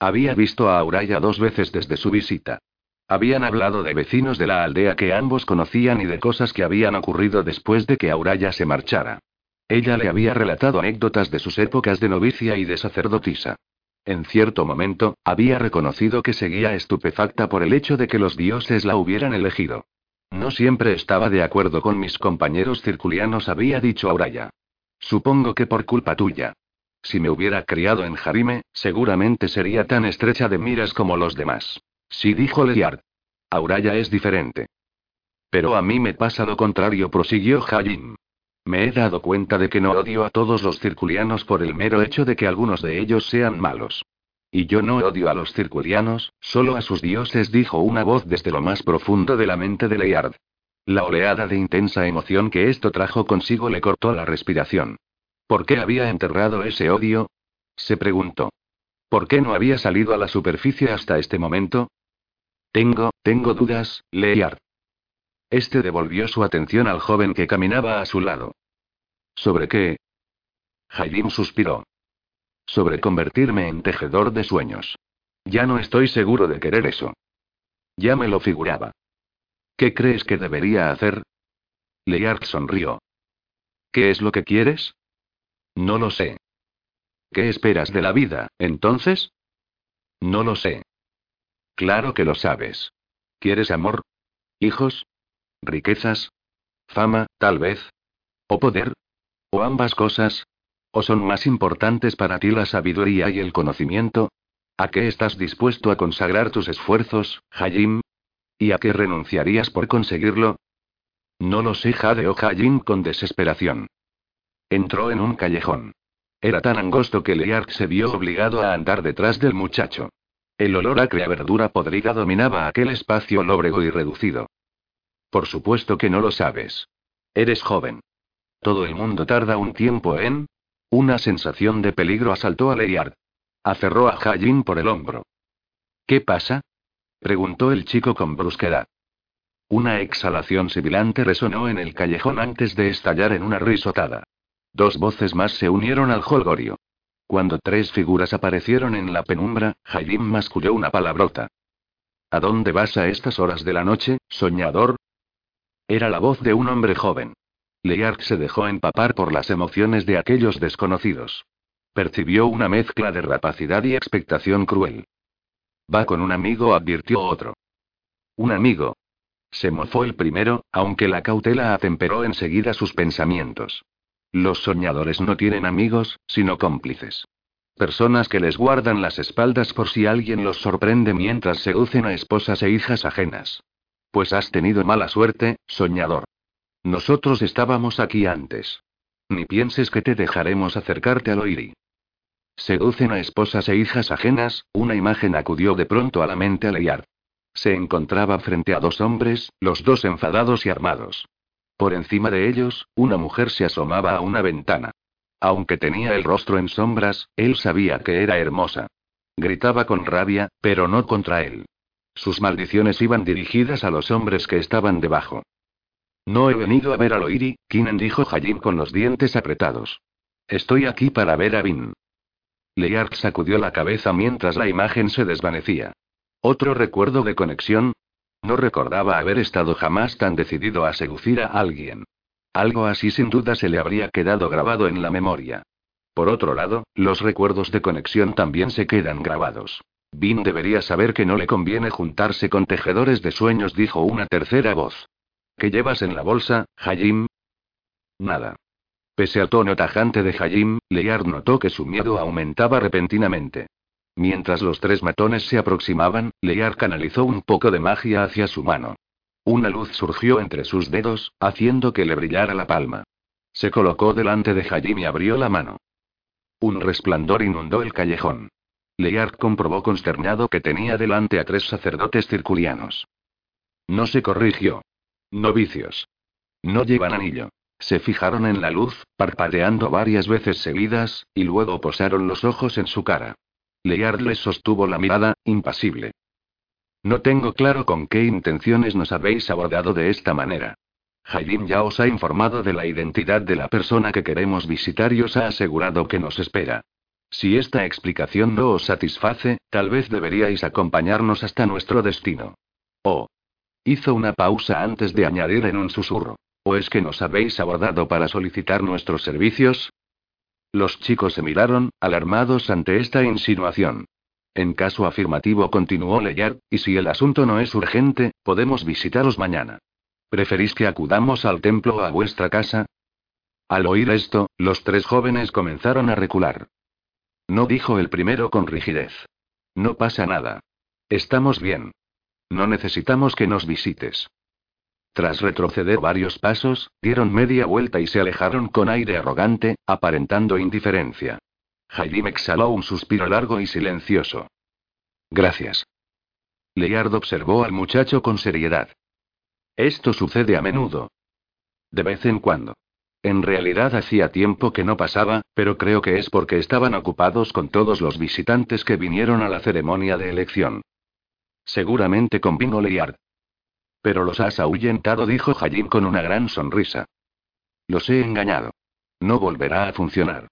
Había visto a Auraya dos veces desde su visita. Habían hablado de vecinos de la aldea que ambos conocían y de cosas que habían ocurrido después de que Auraya se marchara. Ella le había relatado anécdotas de sus épocas de novicia y de sacerdotisa. En cierto momento, había reconocido que seguía estupefacta por el hecho de que los dioses la hubieran elegido. No siempre estaba de acuerdo con mis compañeros circulianos, había dicho Auraya. Supongo que por culpa tuya. Si me hubiera criado en Jarime, seguramente sería tan estrecha de miras como los demás. Sí, dijo Leyard. Auraya es diferente. Pero a mí me pasa lo contrario, prosiguió Hajim. Me he dado cuenta de que no odio a todos los circulianos por el mero hecho de que algunos de ellos sean malos. Y yo no odio a los circulianos, solo a sus dioses, dijo una voz desde lo más profundo de la mente de Leyard. La oleada de intensa emoción que esto trajo consigo le cortó la respiración. ¿Por qué había enterrado ese odio? se preguntó. ¿Por qué no había salido a la superficie hasta este momento? Tengo, tengo dudas, Leyard. Este devolvió su atención al joven que caminaba a su lado. ¿Sobre qué? Jaidim suspiró. Sobre convertirme en tejedor de sueños. Ya no estoy seguro de querer eso. Ya me lo figuraba. ¿Qué crees que debería hacer? Leyard sonrió. ¿Qué es lo que quieres? No lo sé. ¿Qué esperas de la vida, entonces? No lo sé. Claro que lo sabes. ¿Quieres amor? ¿Hijos? ¿Riquezas? ¿Fama, tal vez? ¿O poder? ¿O ambas cosas? ¿O son más importantes para ti la sabiduría y el conocimiento? ¿A qué estás dispuesto a consagrar tus esfuerzos, Hajim? ¿Y a qué renunciarías por conseguirlo? No lo sé, jadeó Hajim con desesperación. Entró en un callejón. Era tan angosto que Leark se vio obligado a andar detrás del muchacho. El olor a crea verdura podrida dominaba aquel espacio lóbrego y reducido. Por supuesto que no lo sabes. Eres joven. Todo el mundo tarda un tiempo en... Una sensación de peligro asaltó a Leyard. Aferró a Hajin por el hombro. ¿Qué pasa? Preguntó el chico con brusquedad. Una exhalación sibilante resonó en el callejón antes de estallar en una risotada. Dos voces más se unieron al holgorio. Cuando tres figuras aparecieron en la penumbra, Hajin masculló una palabrota. ¿A dónde vas a estas horas de la noche, soñador? Era la voz de un hombre joven. Leark se dejó empapar por las emociones de aquellos desconocidos. Percibió una mezcla de rapacidad y expectación cruel. Va con un amigo, advirtió otro. Un amigo. Se mofó el primero, aunque la cautela atemperó enseguida sus pensamientos. Los soñadores no tienen amigos, sino cómplices. Personas que les guardan las espaldas por si alguien los sorprende mientras seducen a esposas e hijas ajenas. Pues has tenido mala suerte, soñador. Nosotros estábamos aquí antes. Ni pienses que te dejaremos acercarte al Oiri. Seducen a esposas e hijas ajenas, una imagen acudió de pronto a la mente a Leyard. Se encontraba frente a dos hombres, los dos enfadados y armados. Por encima de ellos, una mujer se asomaba a una ventana. Aunque tenía el rostro en sombras, él sabía que era hermosa. Gritaba con rabia, pero no contra él. Sus maldiciones iban dirigidas a los hombres que estaban debajo. No he venido a ver a Loiri, Kinen dijo Hajim con los dientes apretados. Estoy aquí para ver a Vin. Leark sacudió la cabeza mientras la imagen se desvanecía. ¿Otro recuerdo de conexión? No recordaba haber estado jamás tan decidido a seducir a alguien. Algo así sin duda se le habría quedado grabado en la memoria. Por otro lado, los recuerdos de conexión también se quedan grabados. Vin debería saber que no le conviene juntarse con tejedores de sueños, dijo una tercera voz. ¿Qué llevas en la bolsa, Hajim? Nada. Pese al tono tajante de Hajim, Lear notó que su miedo aumentaba repentinamente. Mientras los tres matones se aproximaban, Lear canalizó un poco de magia hacia su mano. Una luz surgió entre sus dedos, haciendo que le brillara la palma. Se colocó delante de Hajim y abrió la mano. Un resplandor inundó el callejón. Leard comprobó consternado que tenía delante a tres sacerdotes circulianos. No se corrigió. Novicios. No llevan anillo. Se fijaron en la luz, parpadeando varias veces seguidas, y luego posaron los ojos en su cara. Leard les sostuvo la mirada, impasible. No tengo claro con qué intenciones nos habéis abordado de esta manera. Jaidim ya os ha informado de la identidad de la persona que queremos visitar y os ha asegurado que nos espera. Si esta explicación no os satisface, tal vez deberíais acompañarnos hasta nuestro destino. Oh. Hizo una pausa antes de añadir en un susurro. ¿O es que nos habéis abordado para solicitar nuestros servicios? Los chicos se miraron, alarmados ante esta insinuación. En caso afirmativo continuó Leyard, y si el asunto no es urgente, podemos visitaros mañana. ¿Preferís que acudamos al templo o a vuestra casa? Al oír esto, los tres jóvenes comenzaron a recular. No dijo el primero con rigidez. No pasa nada. Estamos bien. No necesitamos que nos visites. Tras retroceder varios pasos, dieron media vuelta y se alejaron con aire arrogante, aparentando indiferencia. Jaime exhaló un suspiro largo y silencioso. Gracias. Leard observó al muchacho con seriedad. Esto sucede a menudo. De vez en cuando. En realidad hacía tiempo que no pasaba, pero creo que es porque estaban ocupados con todos los visitantes que vinieron a la ceremonia de elección. Seguramente convino Leard. Pero los has ahuyentado, dijo Jayim con una gran sonrisa. Los he engañado. No volverá a funcionar.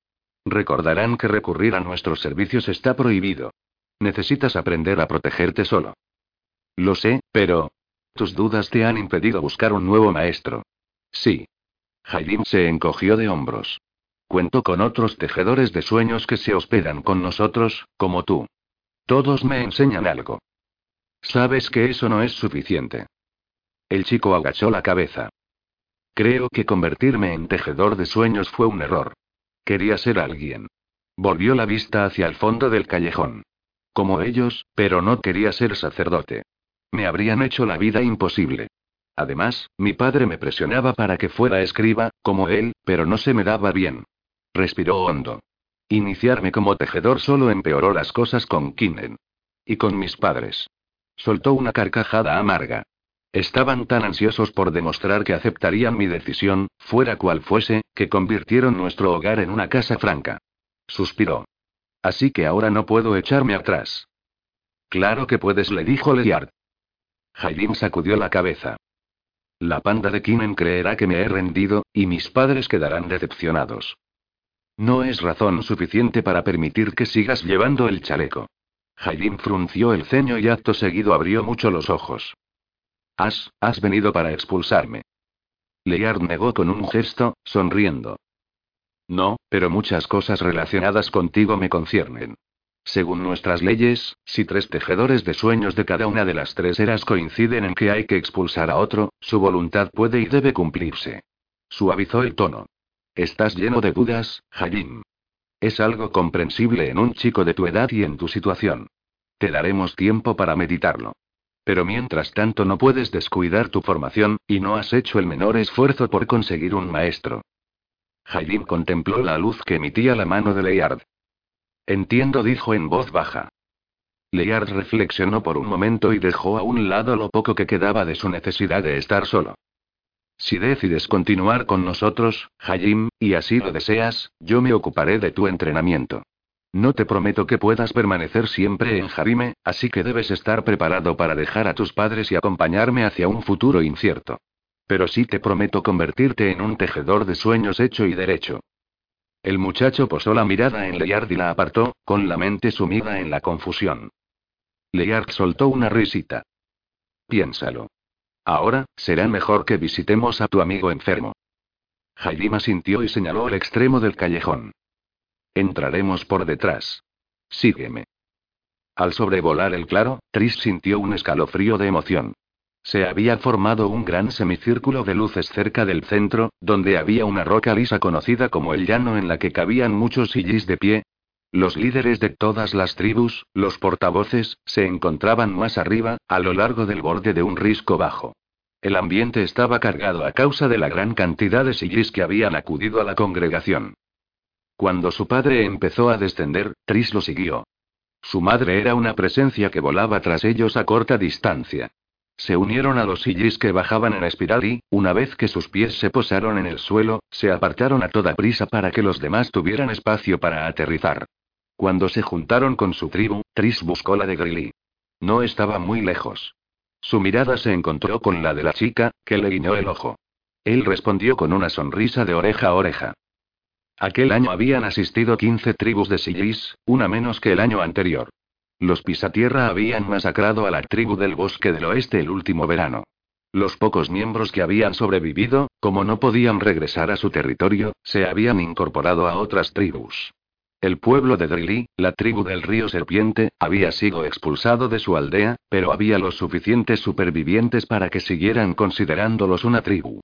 Recordarán que recurrir a nuestros servicios está prohibido. Necesitas aprender a protegerte solo. Lo sé, pero... Tus dudas te han impedido buscar un nuevo maestro. Sí. Jaidim se encogió de hombros. Cuento con otros tejedores de sueños que se hospedan con nosotros, como tú. Todos me enseñan algo. Sabes que eso no es suficiente. El chico agachó la cabeza. Creo que convertirme en tejedor de sueños fue un error. Quería ser alguien. Volvió la vista hacia el fondo del callejón. Como ellos, pero no quería ser sacerdote. Me habrían hecho la vida imposible. Además, mi padre me presionaba para que fuera escriba, como él, pero no se me daba bien. Respiró hondo. Iniciarme como tejedor solo empeoró las cosas con Kinnen. Y con mis padres. Soltó una carcajada amarga. Estaban tan ansiosos por demostrar que aceptarían mi decisión, fuera cual fuese, que convirtieron nuestro hogar en una casa franca. Suspiró. Así que ahora no puedo echarme atrás. Claro que puedes, le dijo Leard. Jaidim sacudió la cabeza. La panda de Kinen creerá que me he rendido, y mis padres quedarán decepcionados. No es razón suficiente para permitir que sigas llevando el chaleco. Jaidim frunció el ceño y acto seguido abrió mucho los ojos. Has, has venido para expulsarme. Leard negó con un gesto, sonriendo. No, pero muchas cosas relacionadas contigo me conciernen. Según nuestras leyes, si tres tejedores de sueños de cada una de las tres eras coinciden en que hay que expulsar a otro, su voluntad puede y debe cumplirse. Suavizó el tono. Estás lleno de dudas, Hayim. Es algo comprensible en un chico de tu edad y en tu situación. Te daremos tiempo para meditarlo. Pero mientras tanto no puedes descuidar tu formación, y no has hecho el menor esfuerzo por conseguir un maestro. Hayim contempló la luz que emitía la mano de Leard. Entiendo, dijo en voz baja. Leard reflexionó por un momento y dejó a un lado lo poco que quedaba de su necesidad de estar solo. Si decides continuar con nosotros, Hayim, y así lo deseas, yo me ocuparé de tu entrenamiento. No te prometo que puedas permanecer siempre en Jarime, así que debes estar preparado para dejar a tus padres y acompañarme hacia un futuro incierto. Pero sí te prometo convertirte en un tejedor de sueños hecho y derecho. El muchacho posó la mirada en Leyard y la apartó, con la mente sumida en la confusión. Leyard soltó una risita. Piénsalo. Ahora, será mejor que visitemos a tu amigo enfermo. Jailima sintió y señaló el extremo del callejón. Entraremos por detrás. Sígueme. Al sobrevolar el claro, Tris sintió un escalofrío de emoción. Se había formado un gran semicírculo de luces cerca del centro, donde había una roca lisa conocida como el llano en la que cabían muchos sillis de pie. Los líderes de todas las tribus, los portavoces, se encontraban más arriba, a lo largo del borde de un risco bajo. El ambiente estaba cargado a causa de la gran cantidad de sillis que habían acudido a la congregación. Cuando su padre empezó a descender, Tris lo siguió. Su madre era una presencia que volaba tras ellos a corta distancia. Se unieron a los sillis que bajaban en espiral y, una vez que sus pies se posaron en el suelo, se apartaron a toda prisa para que los demás tuvieran espacio para aterrizar. Cuando se juntaron con su tribu, Tris buscó la de Grilly. No estaba muy lejos. Su mirada se encontró con la de la chica, que le guiñó el ojo. Él respondió con una sonrisa de oreja a oreja. Aquel año habían asistido 15 tribus de Sillis, una menos que el año anterior. Los Pisatierra habían masacrado a la tribu del bosque del oeste el último verano. Los pocos miembros que habían sobrevivido, como no podían regresar a su territorio, se habían incorporado a otras tribus. El pueblo de Drilly, la tribu del río Serpiente, había sido expulsado de su aldea, pero había los suficientes supervivientes para que siguieran considerándolos una tribu.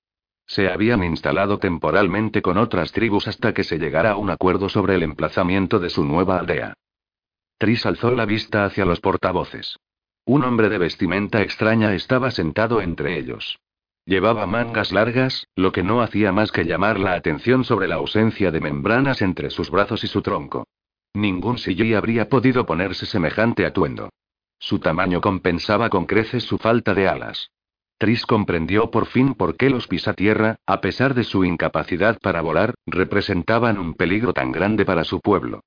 Se habían instalado temporalmente con otras tribus hasta que se llegara a un acuerdo sobre el emplazamiento de su nueva aldea. Tris alzó la vista hacia los portavoces. Un hombre de vestimenta extraña estaba sentado entre ellos. Llevaba mangas largas, lo que no hacía más que llamar la atención sobre la ausencia de membranas entre sus brazos y su tronco. Ningún sillí habría podido ponerse semejante atuendo. Su tamaño compensaba con creces su falta de alas. Tris comprendió por fin por qué los pisatierra, a pesar de su incapacidad para volar, representaban un peligro tan grande para su pueblo.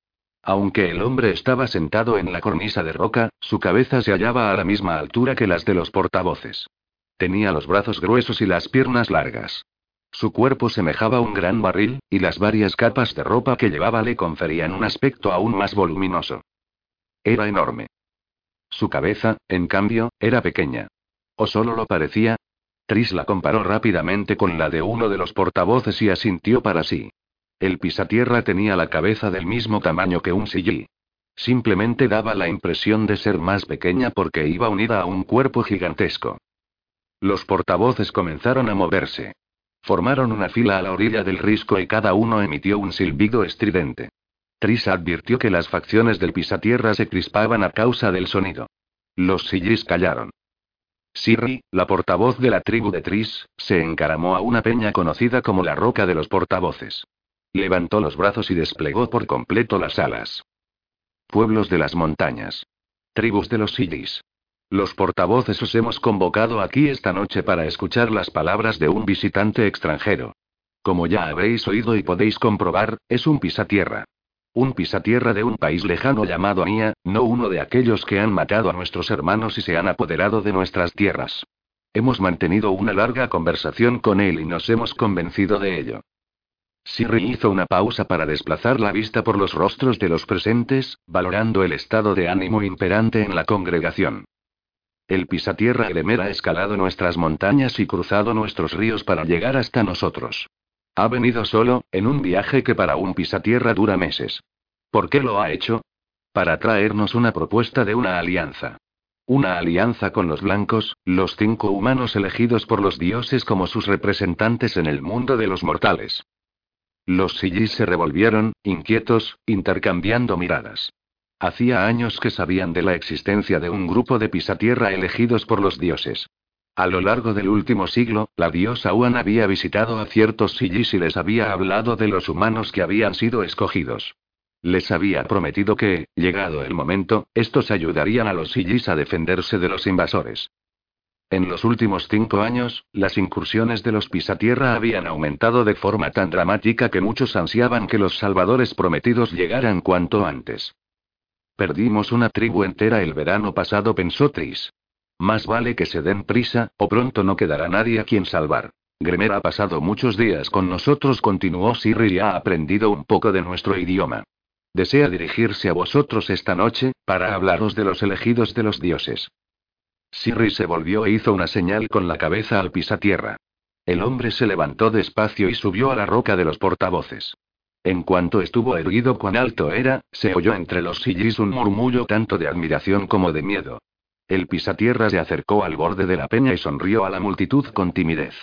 Aunque el hombre estaba sentado en la cornisa de roca, su cabeza se hallaba a la misma altura que las de los portavoces. Tenía los brazos gruesos y las piernas largas. Su cuerpo semejaba un gran barril, y las varias capas de ropa que llevaba le conferían un aspecto aún más voluminoso. Era enorme. Su cabeza, en cambio, era pequeña. ¿O solo lo parecía? Tris la comparó rápidamente con la de uno de los portavoces y asintió para sí. El pisatierra tenía la cabeza del mismo tamaño que un sillí. Simplemente daba la impresión de ser más pequeña porque iba unida a un cuerpo gigantesco. Los portavoces comenzaron a moverse. Formaron una fila a la orilla del risco y cada uno emitió un silbido estridente. Tris advirtió que las facciones del pisatierra se crispaban a causa del sonido. Los sillis callaron. Sirri, la portavoz de la tribu de Tris, se encaramó a una peña conocida como la Roca de los Portavoces. Levantó los brazos y desplegó por completo las alas. Pueblos de las montañas. Tribus de los sillis. Los portavoces os hemos convocado aquí esta noche para escuchar las palabras de un visitante extranjero. Como ya habréis oído y podéis comprobar, es un pisatierra. Un pisatierra de un país lejano llamado Ania, no uno de aquellos que han matado a nuestros hermanos y se han apoderado de nuestras tierras. Hemos mantenido una larga conversación con él y nos hemos convencido de ello. Siri hizo una pausa para desplazar la vista por los rostros de los presentes, valorando el estado de ánimo imperante en la congregación. El pisatierra Eremer ha escalado nuestras montañas y cruzado nuestros ríos para llegar hasta nosotros. Ha venido solo, en un viaje que para un pisatierra dura meses. ¿Por qué lo ha hecho? Para traernos una propuesta de una alianza. Una alianza con los blancos, los cinco humanos elegidos por los dioses como sus representantes en el mundo de los mortales. Los sillis se revolvieron, inquietos, intercambiando miradas. Hacía años que sabían de la existencia de un grupo de pisatierra elegidos por los dioses. A lo largo del último siglo, la diosa Uan había visitado a ciertos sillis y les había hablado de los humanos que habían sido escogidos. Les había prometido que, llegado el momento, estos ayudarían a los sillis a defenderse de los invasores. En los últimos cinco años, las incursiones de los pisatierra habían aumentado de forma tan dramática que muchos ansiaban que los salvadores prometidos llegaran cuanto antes. Perdimos una tribu entera el verano pasado, pensó Tris. Más vale que se den prisa, o pronto no quedará nadie a quien salvar. Gremer ha pasado muchos días con nosotros, continuó Sirri y ha aprendido un poco de nuestro idioma. Desea dirigirse a vosotros esta noche, para hablaros de los elegidos de los dioses. Sirri se volvió e hizo una señal con la cabeza al pisatierra. El hombre se levantó despacio y subió a la roca de los portavoces. En cuanto estuvo erguido cuán alto era, se oyó entre los sillis un murmullo tanto de admiración como de miedo. El pisatierra se acercó al borde de la peña y sonrió a la multitud con timidez.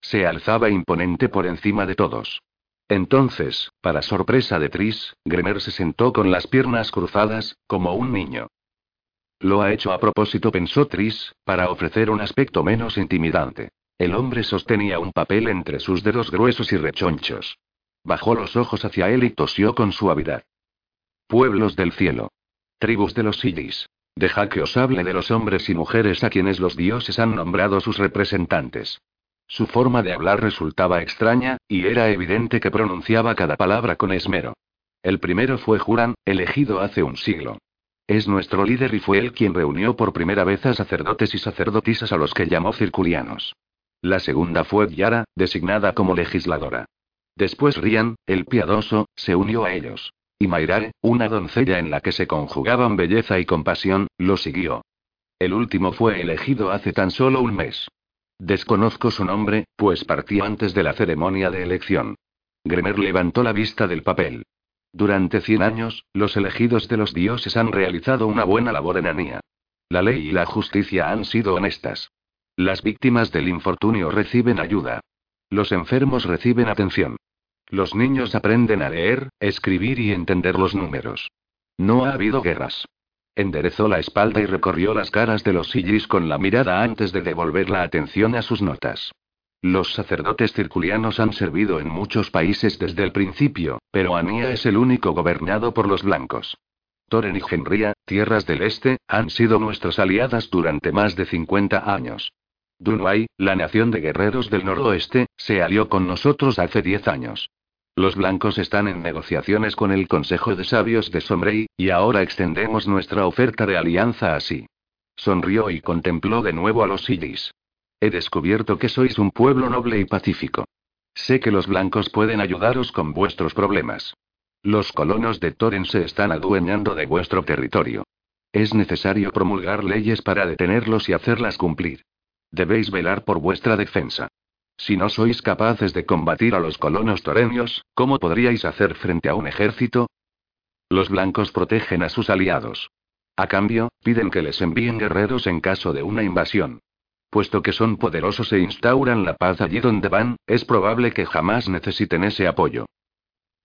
Se alzaba imponente por encima de todos. Entonces, para sorpresa de Tris, Gremer se sentó con las piernas cruzadas, como un niño. Lo ha hecho a propósito, pensó Tris, para ofrecer un aspecto menos intimidante. El hombre sostenía un papel entre sus dedos gruesos y rechonchos. Bajó los ojos hacia él y tosió con suavidad. Pueblos del cielo. Tribus de los Sillis. Deja que os hable de los hombres y mujeres a quienes los dioses han nombrado sus representantes. Su forma de hablar resultaba extraña, y era evidente que pronunciaba cada palabra con esmero. El primero fue Juran, elegido hace un siglo. Es nuestro líder y fue él quien reunió por primera vez a sacerdotes y sacerdotisas a los que llamó circulianos. La segunda fue Yara, designada como legisladora. Después Rian, el piadoso, se unió a ellos. Y Mairare, una doncella en la que se conjugaban belleza y compasión, lo siguió. El último fue elegido hace tan solo un mes. Desconozco su nombre, pues partió antes de la ceremonia de elección. Gremer levantó la vista del papel. Durante cien años, los elegidos de los dioses han realizado una buena labor en Anía. La ley y la justicia han sido honestas. Las víctimas del infortunio reciben ayuda. Los enfermos reciben atención. Los niños aprenden a leer, escribir y entender los números. No ha habido guerras. Enderezó la espalda y recorrió las caras de los sillis con la mirada antes de devolver la atención a sus notas. Los sacerdotes circulianos han servido en muchos países desde el principio, pero Anía es el único gobernado por los blancos. Toren y Henria, tierras del este, han sido nuestras aliadas durante más de 50 años. Dunway, la nación de guerreros del noroeste, se alió con nosotros hace 10 años. Los blancos están en negociaciones con el Consejo de Sabios de Sombrey, y ahora extendemos nuestra oferta de alianza así. Sonrió y contempló de nuevo a los sillis. He descubierto que sois un pueblo noble y pacífico. Sé que los blancos pueden ayudaros con vuestros problemas. Los colonos de Toren se están adueñando de vuestro territorio. Es necesario promulgar leyes para detenerlos y hacerlas cumplir. Debéis velar por vuestra defensa. Si no sois capaces de combatir a los colonos toreños, ¿cómo podríais hacer frente a un ejército? Los blancos protegen a sus aliados. A cambio, piden que les envíen guerreros en caso de una invasión. Puesto que son poderosos e instauran la paz allí donde van, es probable que jamás necesiten ese apoyo.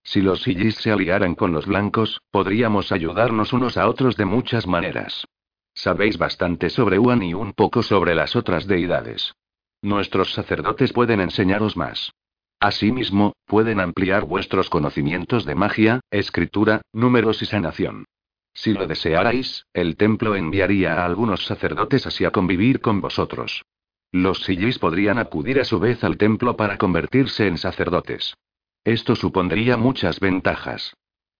Si los sillis se aliaran con los blancos, podríamos ayudarnos unos a otros de muchas maneras. Sabéis bastante sobre Uan y un poco sobre las otras deidades. Nuestros sacerdotes pueden enseñaros más. Asimismo, pueden ampliar vuestros conocimientos de magia, escritura, números y sanación. Si lo desearais, el templo enviaría a algunos sacerdotes así a convivir con vosotros. Los sillis podrían acudir a su vez al templo para convertirse en sacerdotes. Esto supondría muchas ventajas.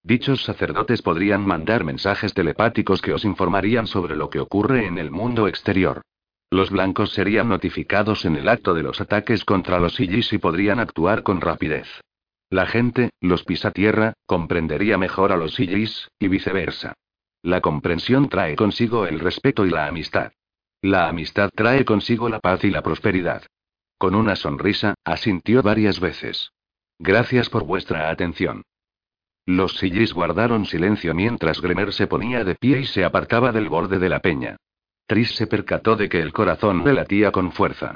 Dichos sacerdotes podrían mandar mensajes telepáticos que os informarían sobre lo que ocurre en el mundo exterior. Los blancos serían notificados en el acto de los ataques contra los sillis y podrían actuar con rapidez. La gente, los pisatierra, comprendería mejor a los sillis, y viceversa. La comprensión trae consigo el respeto y la amistad. La amistad trae consigo la paz y la prosperidad. Con una sonrisa, asintió varias veces. Gracias por vuestra atención. Los sillis guardaron silencio mientras Gremer se ponía de pie y se apartaba del borde de la peña. Tris se percató de que el corazón le latía con fuerza.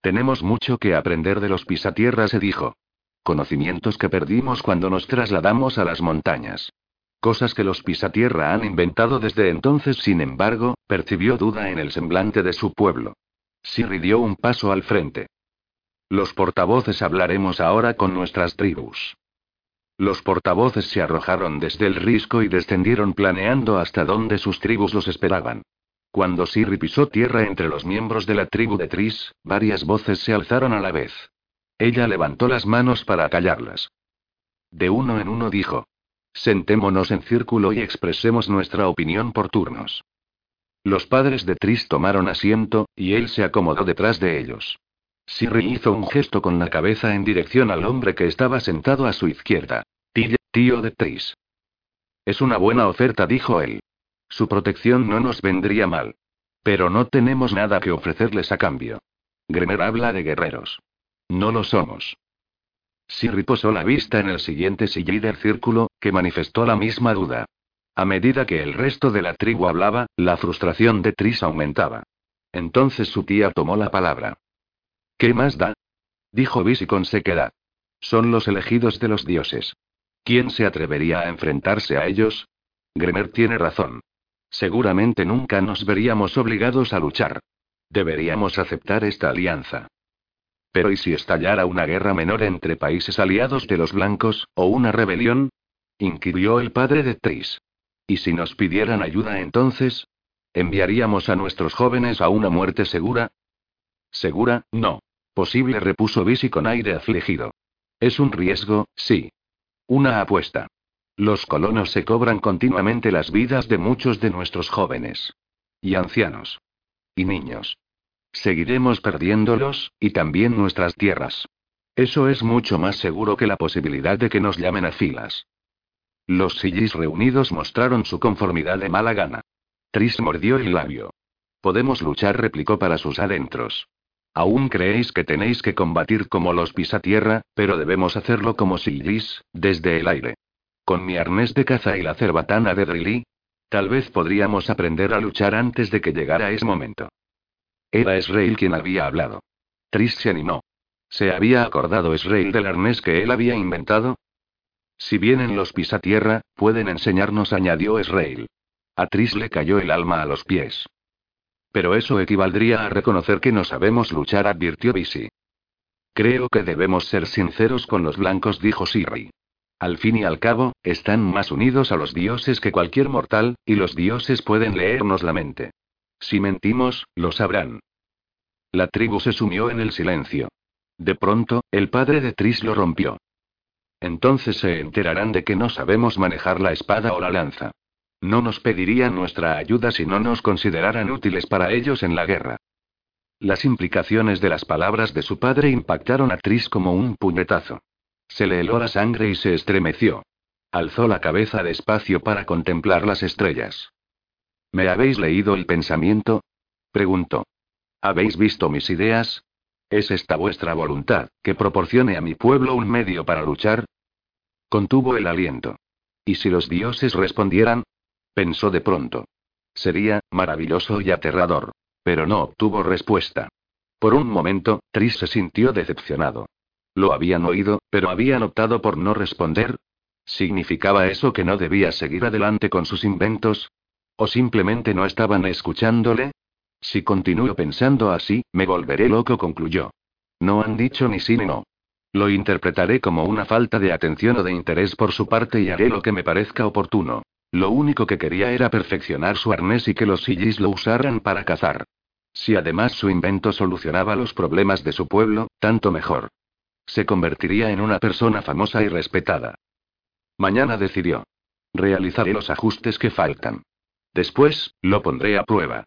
Tenemos mucho que aprender de los pisatierras, se dijo. Conocimientos que perdimos cuando nos trasladamos a las montañas. Cosas que los pisatierra han inventado desde entonces, sin embargo, percibió duda en el semblante de su pueblo. Siri dio un paso al frente. Los portavoces hablaremos ahora con nuestras tribus. Los portavoces se arrojaron desde el risco y descendieron planeando hasta donde sus tribus los esperaban. Cuando Siri pisó tierra entre los miembros de la tribu de Tris, varias voces se alzaron a la vez. Ella levantó las manos para callarlas. De uno en uno dijo. Sentémonos en círculo y expresemos nuestra opinión por turnos. Los padres de Tris tomaron asiento, y él se acomodó detrás de ellos. Siri hizo un gesto con la cabeza en dirección al hombre que estaba sentado a su izquierda. Tío, de Tris. Es una buena oferta, dijo él. Su protección no nos vendría mal. Pero no tenemos nada que ofrecerles a cambio. Gremer habla de guerreros. No lo somos. Siri posó la vista en el siguiente sillí del círculo, que manifestó la misma duda. A medida que el resto de la tribu hablaba, la frustración de Tris aumentaba. Entonces su tía tomó la palabra. ¿Qué más da? Dijo Visi con sequedad. Son los elegidos de los dioses. ¿Quién se atrevería a enfrentarse a ellos? Gremer tiene razón. Seguramente nunca nos veríamos obligados a luchar. Deberíamos aceptar esta alianza. Pero ¿y si estallara una guerra menor entre países aliados de los blancos, o una rebelión? inquirió el padre de Tris. ¿Y si nos pidieran ayuda entonces? ¿Enviaríamos a nuestros jóvenes a una muerte segura? Segura, no. Posible, repuso Visi con aire afligido. Es un riesgo, sí. Una apuesta. Los colonos se cobran continuamente las vidas de muchos de nuestros jóvenes. Y ancianos. Y niños. Seguiremos perdiéndolos, y también nuestras tierras. Eso es mucho más seguro que la posibilidad de que nos llamen a filas. Los sillis reunidos mostraron su conformidad de mala gana. Tris mordió el labio. Podemos luchar, replicó para sus adentros. Aún creéis que tenéis que combatir como los pisatierra, pero debemos hacerlo como sillis, desde el aire. Con mi arnés de caza y la cerbatana de Drilly. Tal vez podríamos aprender a luchar antes de que llegara ese momento. Era Israel quien había hablado. Tris se animó. ¿Se había acordado Israel del arnés que él había inventado? Si vienen los pisatierra, pueden enseñarnos, añadió Israel. A Tris le cayó el alma a los pies. Pero eso equivaldría a reconocer que no sabemos luchar, advirtió Bisi. Creo que debemos ser sinceros con los blancos, dijo Siri. Al fin y al cabo, están más unidos a los dioses que cualquier mortal, y los dioses pueden leernos la mente. Si mentimos, lo sabrán. La tribu se sumió en el silencio. De pronto, el padre de Tris lo rompió. Entonces se enterarán de que no sabemos manejar la espada o la lanza. No nos pedirían nuestra ayuda si no nos consideraran útiles para ellos en la guerra. Las implicaciones de las palabras de su padre impactaron a Tris como un puñetazo. Se le heló la sangre y se estremeció. Alzó la cabeza despacio para contemplar las estrellas. ¿Me habéis leído el pensamiento? preguntó. ¿Habéis visto mis ideas? ¿Es esta vuestra voluntad, que proporcione a mi pueblo un medio para luchar? Contuvo el aliento. ¿Y si los dioses respondieran? Pensó de pronto. Sería, maravilloso y aterrador. Pero no obtuvo respuesta. Por un momento, Tris se sintió decepcionado. Lo habían oído, pero habían optado por no responder. ¿Significaba eso que no debía seguir adelante con sus inventos? ¿O simplemente no estaban escuchándole? Si continúo pensando así, me volveré loco, concluyó. No han dicho ni sí ni no. Lo interpretaré como una falta de atención o de interés por su parte y haré lo que me parezca oportuno. Lo único que quería era perfeccionar su arnés y que los sillis lo usaran para cazar. Si además su invento solucionaba los problemas de su pueblo, tanto mejor. Se convertiría en una persona famosa y respetada. Mañana decidió. Realizaré los ajustes que faltan. Después, lo pondré a prueba.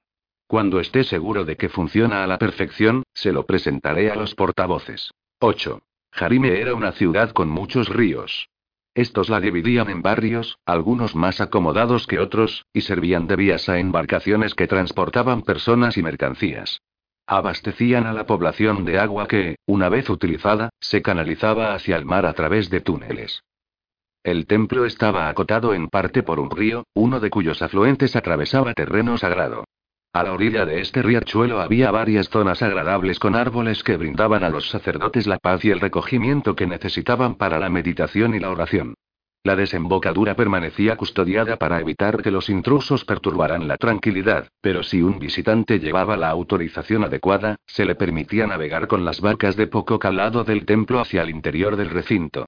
Cuando esté seguro de que funciona a la perfección, se lo presentaré a los portavoces. 8. Jarime era una ciudad con muchos ríos. Estos la dividían en barrios, algunos más acomodados que otros, y servían de vías a embarcaciones que transportaban personas y mercancías. Abastecían a la población de agua que, una vez utilizada, se canalizaba hacia el mar a través de túneles. El templo estaba acotado en parte por un río, uno de cuyos afluentes atravesaba terreno sagrado. A la orilla de este riachuelo había varias zonas agradables con árboles que brindaban a los sacerdotes la paz y el recogimiento que necesitaban para la meditación y la oración. La desembocadura permanecía custodiada para evitar que los intrusos perturbaran la tranquilidad, pero si un visitante llevaba la autorización adecuada, se le permitía navegar con las barcas de poco calado del templo hacia el interior del recinto.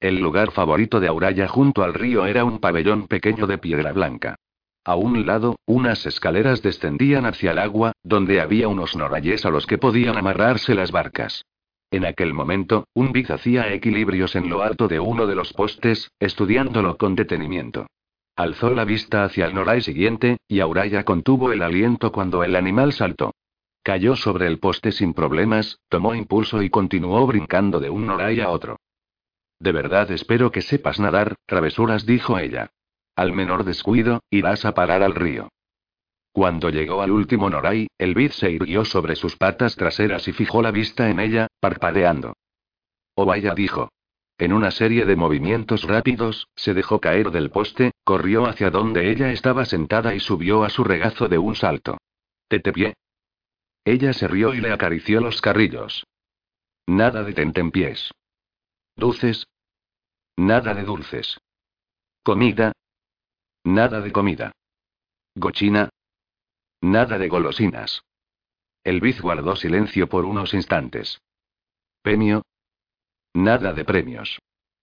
El lugar favorito de Auraya junto al río era un pabellón pequeño de piedra blanca. A un lado, unas escaleras descendían hacia el agua, donde había unos norayes a los que podían amarrarse las barcas. En aquel momento, un Big hacía equilibrios en lo alto de uno de los postes, estudiándolo con detenimiento. Alzó la vista hacia el noray siguiente, y Auraya contuvo el aliento cuando el animal saltó. Cayó sobre el poste sin problemas, tomó impulso y continuó brincando de un noray a otro. De verdad espero que sepas nadar, travesuras, dijo ella. Al menor descuido, irás a parar al río. Cuando llegó al último Noray, el Bid se irguió sobre sus patas traseras y fijó la vista en ella, parpadeando. Oh vaya, dijo. En una serie de movimientos rápidos, se dejó caer del poste, corrió hacia donde ella estaba sentada y subió a su regazo de un salto. ¿Tetepié? Ella se rió y le acarició los carrillos. Nada de tentempiés. ¿Dulces? Nada de dulces. ¿Comida? Nada de comida. Gochina. Nada de golosinas. El Biz guardó silencio por unos instantes. ¿Premio? Nada de premios.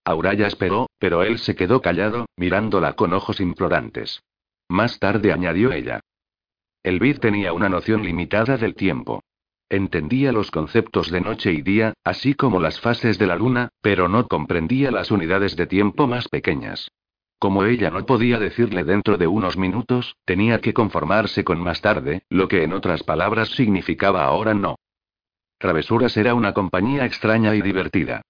Auraya esperó, pero él se quedó callado, mirándola con ojos implorantes. Más tarde añadió ella. El Biz tenía una noción limitada del tiempo. Entendía los conceptos de noche y día, así como las fases de la luna, pero no comprendía las unidades de tiempo más pequeñas. Como ella no podía decirle dentro de unos minutos, tenía que conformarse con más tarde, lo que en otras palabras significaba ahora no. Travesuras era una compañía extraña y divertida.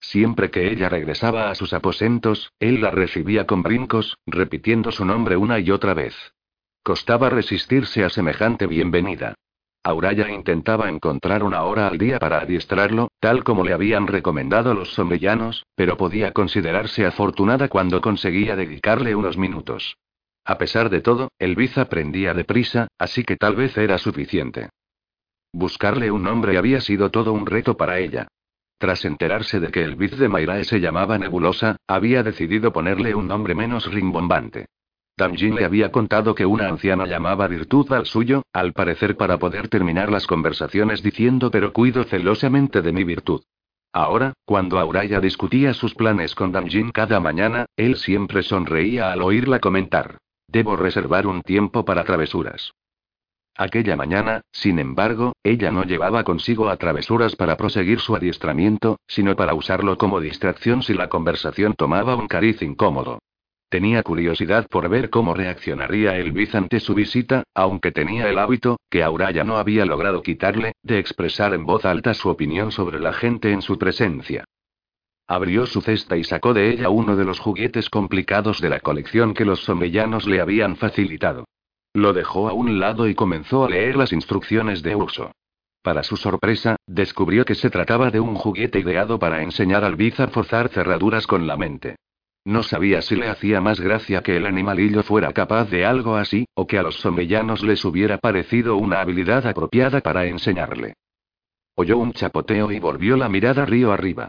Siempre que ella regresaba a sus aposentos, él la recibía con brincos, repitiendo su nombre una y otra vez. Costaba resistirse a semejante bienvenida. Auraya intentaba encontrar una hora al día para adiestrarlo, tal como le habían recomendado los sombrellanos, pero podía considerarse afortunada cuando conseguía dedicarle unos minutos. A pesar de todo, el Biz aprendía deprisa, así que tal vez era suficiente. Buscarle un nombre había sido todo un reto para ella. Tras enterarse de que el Biz de Mayrae se llamaba Nebulosa, había decidido ponerle un nombre menos rimbombante. Damjin le había contado que una anciana llamaba virtud al suyo, al parecer para poder terminar las conversaciones diciendo pero cuido celosamente de mi virtud. Ahora, cuando Auraya discutía sus planes con Damjin cada mañana, él siempre sonreía al oírla comentar. Debo reservar un tiempo para travesuras. Aquella mañana, sin embargo, ella no llevaba consigo a travesuras para proseguir su adiestramiento, sino para usarlo como distracción si la conversación tomaba un cariz incómodo. Tenía curiosidad por ver cómo reaccionaría el Biz ante su visita, aunque tenía el hábito, que Auraya no había logrado quitarle, de expresar en voz alta su opinión sobre la gente en su presencia. Abrió su cesta y sacó de ella uno de los juguetes complicados de la colección que los somellanos le habían facilitado. Lo dejó a un lado y comenzó a leer las instrucciones de uso. Para su sorpresa, descubrió que se trataba de un juguete ideado para enseñar al Biz a forzar cerraduras con la mente. No sabía si le hacía más gracia que el animalillo fuera capaz de algo así, o que a los somellanos les hubiera parecido una habilidad apropiada para enseñarle. Oyó un chapoteo y volvió la mirada río arriba.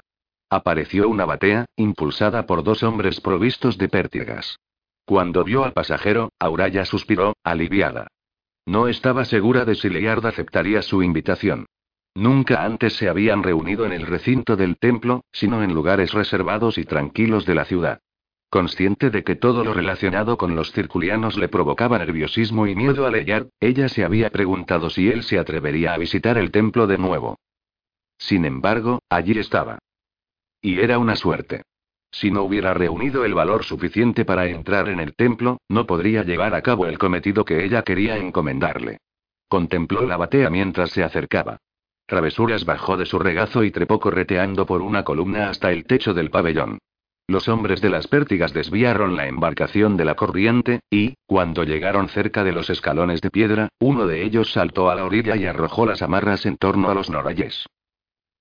Apareció una batea, impulsada por dos hombres provistos de pértigas. Cuando vio al pasajero, Auraya suspiró, aliviada. No estaba segura de si Leard aceptaría su invitación. Nunca antes se habían reunido en el recinto del templo, sino en lugares reservados y tranquilos de la ciudad. Consciente de que todo lo relacionado con los circulianos le provocaba nerviosismo y miedo a Leyard, ella se había preguntado si él se atrevería a visitar el templo de nuevo. Sin embargo, allí estaba. Y era una suerte. Si no hubiera reunido el valor suficiente para entrar en el templo, no podría llevar a cabo el cometido que ella quería encomendarle. Contempló la batea mientras se acercaba. Travesuras bajó de su regazo y trepó correteando por una columna hasta el techo del pabellón. Los hombres de las pértigas desviaron la embarcación de la corriente, y, cuando llegaron cerca de los escalones de piedra, uno de ellos saltó a la orilla y arrojó las amarras en torno a los norayes.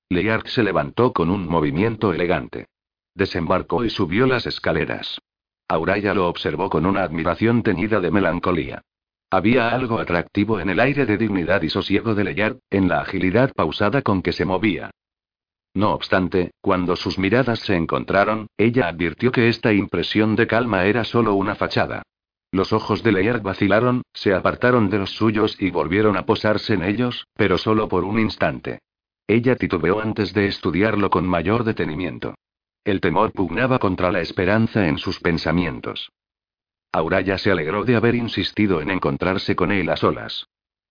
Leark se levantó con un movimiento elegante. Desembarcó y subió las escaleras. Auraya lo observó con una admiración teñida de melancolía. Había algo atractivo en el aire de dignidad y sosiego de Leyard, en la agilidad pausada con que se movía. No obstante, cuando sus miradas se encontraron, ella advirtió que esta impresión de calma era solo una fachada. Los ojos de Lear vacilaron, se apartaron de los suyos y volvieron a posarse en ellos, pero solo por un instante. Ella titubeó antes de estudiarlo con mayor detenimiento. El temor pugnaba contra la esperanza en sus pensamientos. Auraya se alegró de haber insistido en encontrarse con él a solas.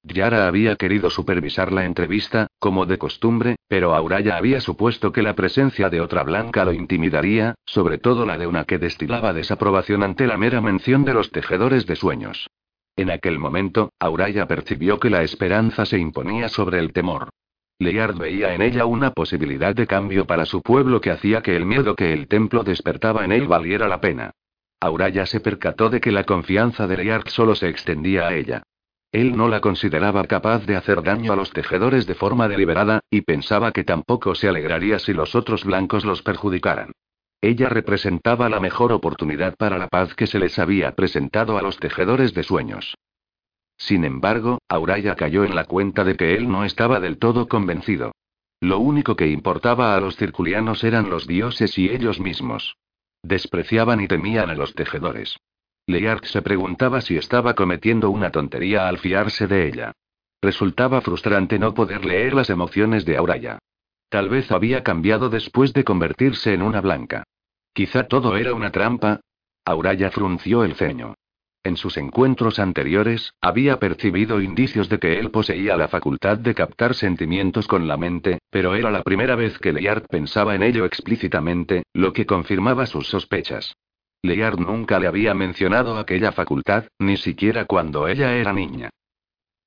Yara había querido supervisar la entrevista, como de costumbre, pero Auraya había supuesto que la presencia de otra blanca lo intimidaría, sobre todo la de una que destilaba desaprobación ante la mera mención de los tejedores de sueños. En aquel momento, Auraya percibió que la esperanza se imponía sobre el temor. Leard veía en ella una posibilidad de cambio para su pueblo que hacía que el miedo que el templo despertaba en él valiera la pena. Auraya se percató de que la confianza de Leard solo se extendía a ella. Él no la consideraba capaz de hacer daño a los tejedores de forma deliberada, y pensaba que tampoco se alegraría si los otros blancos los perjudicaran. Ella representaba la mejor oportunidad para la paz que se les había presentado a los tejedores de sueños. Sin embargo, Auraya cayó en la cuenta de que él no estaba del todo convencido. Lo único que importaba a los circulianos eran los dioses y ellos mismos. Despreciaban y temían a los tejedores. Leark se preguntaba si estaba cometiendo una tontería al fiarse de ella. Resultaba frustrante no poder leer las emociones de Auraya. Tal vez había cambiado después de convertirse en una blanca. Quizá todo era una trampa. Auraya frunció el ceño. En sus encuentros anteriores, había percibido indicios de que él poseía la facultad de captar sentimientos con la mente, pero era la primera vez que Leard pensaba en ello explícitamente, lo que confirmaba sus sospechas. Leard nunca le había mencionado aquella facultad, ni siquiera cuando ella era niña.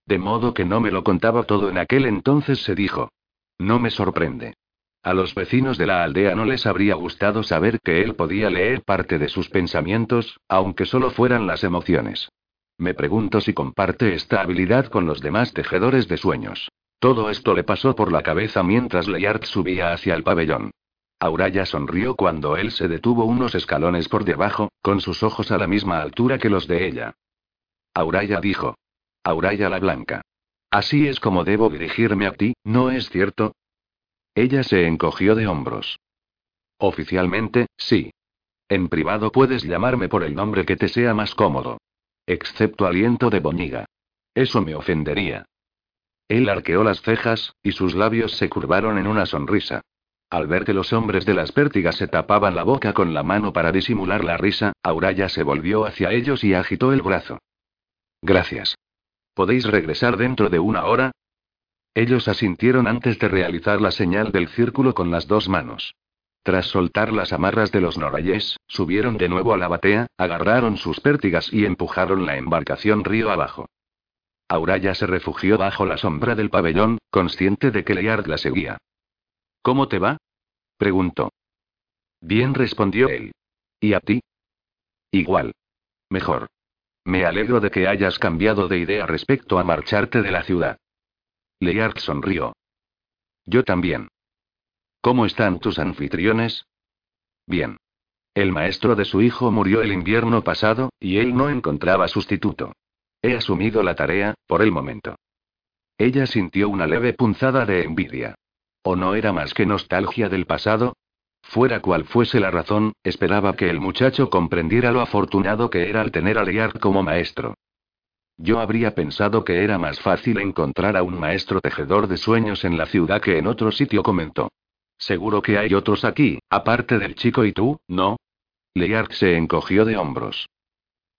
De modo que no me lo contaba todo en aquel entonces, se dijo. No me sorprende. A los vecinos de la aldea no les habría gustado saber que él podía leer parte de sus pensamientos, aunque solo fueran las emociones. Me pregunto si comparte esta habilidad con los demás tejedores de sueños. Todo esto le pasó por la cabeza mientras Leyard subía hacia el pabellón. Auraya sonrió cuando él se detuvo unos escalones por debajo, con sus ojos a la misma altura que los de ella. Auraya dijo. Auraya la Blanca. Así es como debo dirigirme a ti, ¿no es cierto? Ella se encogió de hombros. Oficialmente, sí. En privado puedes llamarme por el nombre que te sea más cómodo. Excepto aliento de boñiga. Eso me ofendería. Él arqueó las cejas, y sus labios se curvaron en una sonrisa. Al ver que los hombres de las pértigas se tapaban la boca con la mano para disimular la risa, Auraya se volvió hacia ellos y agitó el brazo. Gracias. ¿Podéis regresar dentro de una hora? Ellos asintieron antes de realizar la señal del círculo con las dos manos. Tras soltar las amarras de los norayes, subieron de nuevo a la batea, agarraron sus pértigas y empujaron la embarcación río abajo. Auraya se refugió bajo la sombra del pabellón, consciente de que Leard la seguía. ¿Cómo te va? preguntó. Bien respondió él. ¿Y a ti? Igual. Mejor. Me alegro de que hayas cambiado de idea respecto a marcharte de la ciudad. Leard sonrió. Yo también. ¿Cómo están tus anfitriones? Bien. El maestro de su hijo murió el invierno pasado, y él no encontraba sustituto. He asumido la tarea, por el momento. Ella sintió una leve punzada de envidia. ¿O no era más que nostalgia del pasado? Fuera cual fuese la razón, esperaba que el muchacho comprendiera lo afortunado que era al tener a Liard como maestro. Yo habría pensado que era más fácil encontrar a un maestro tejedor de sueños en la ciudad que en otro sitio, comentó. Seguro que hay otros aquí, aparte del chico y tú, ¿no? Leard se encogió de hombros.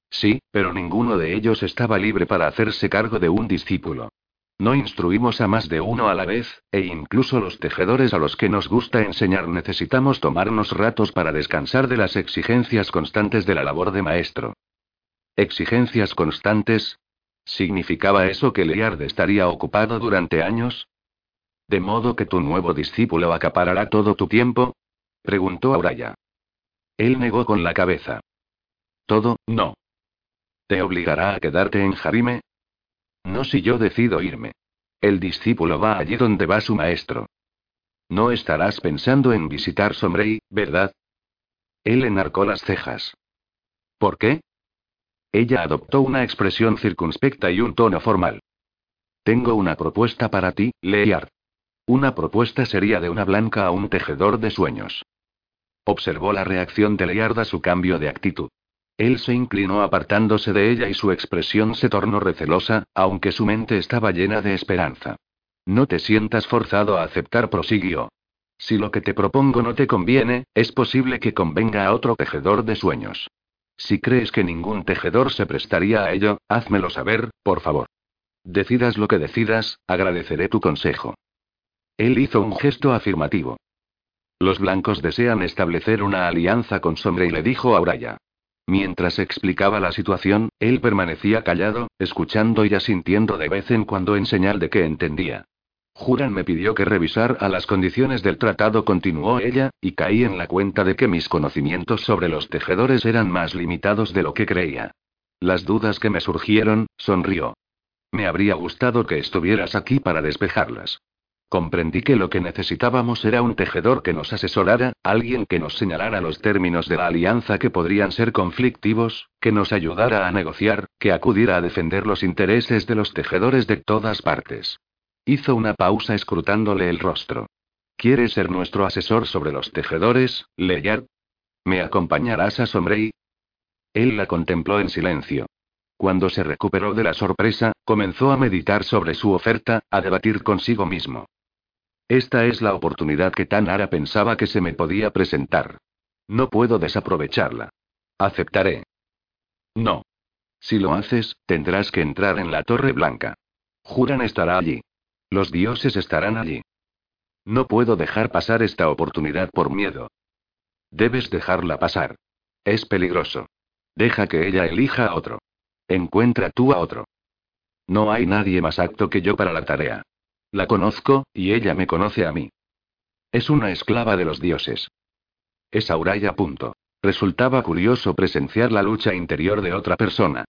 Sí, pero ninguno de ellos estaba libre para hacerse cargo de un discípulo. No instruimos a más de uno a la vez, e incluso los tejedores a los que nos gusta enseñar necesitamos tomarnos ratos para descansar de las exigencias constantes de la labor de maestro. ¿Exigencias constantes? ¿Significaba eso que Leard estaría ocupado durante años? ¿De modo que tu nuevo discípulo acaparará todo tu tiempo? preguntó Auraya. Él negó con la cabeza. Todo, no. ¿Te obligará a quedarte en Jarime? No si yo decido irme. El discípulo va allí donde va su maestro. No estarás pensando en visitar Sombrey, ¿verdad? Él enarcó las cejas. ¿Por qué? Ella adoptó una expresión circunspecta y un tono formal. Tengo una propuesta para ti, Leard. Una propuesta sería de una blanca a un tejedor de sueños. Observó la reacción de Leard a su cambio de actitud. Él se inclinó apartándose de ella y su expresión se tornó recelosa, aunque su mente estaba llena de esperanza. No te sientas forzado a aceptar, prosiguió. Si lo que te propongo no te conviene, es posible que convenga a otro tejedor de sueños. Si crees que ningún tejedor se prestaría a ello, házmelo saber, por favor. Decidas lo que decidas, agradeceré tu consejo. Él hizo un gesto afirmativo. Los blancos desean establecer una alianza con Sombre y le dijo a Uraya. Mientras explicaba la situación, él permanecía callado, escuchando y asintiendo de vez en cuando en señal de que entendía. Juran me pidió que revisar a las condiciones del tratado, continuó ella, y caí en la cuenta de que mis conocimientos sobre los tejedores eran más limitados de lo que creía. Las dudas que me surgieron, sonrió. Me habría gustado que estuvieras aquí para despejarlas. Comprendí que lo que necesitábamos era un tejedor que nos asesorara, alguien que nos señalara los términos de la alianza que podrían ser conflictivos, que nos ayudara a negociar, que acudiera a defender los intereses de los tejedores de todas partes. Hizo una pausa escrutándole el rostro. ¿Quieres ser nuestro asesor sobre los tejedores, Leyard? ¿Me acompañarás a Sombrey? Él la contempló en silencio. Cuando se recuperó de la sorpresa, comenzó a meditar sobre su oferta, a debatir consigo mismo. Esta es la oportunidad que Tanara pensaba que se me podía presentar. No puedo desaprovecharla. Aceptaré. No. Si lo haces, tendrás que entrar en la Torre Blanca. Juran estará allí. Los dioses estarán allí. No puedo dejar pasar esta oportunidad por miedo. Debes dejarla pasar. Es peligroso. Deja que ella elija a otro. Encuentra tú a otro. No hay nadie más apto que yo para la tarea. La conozco, y ella me conoce a mí. Es una esclava de los dioses. Es Auraya. Resultaba curioso presenciar la lucha interior de otra persona.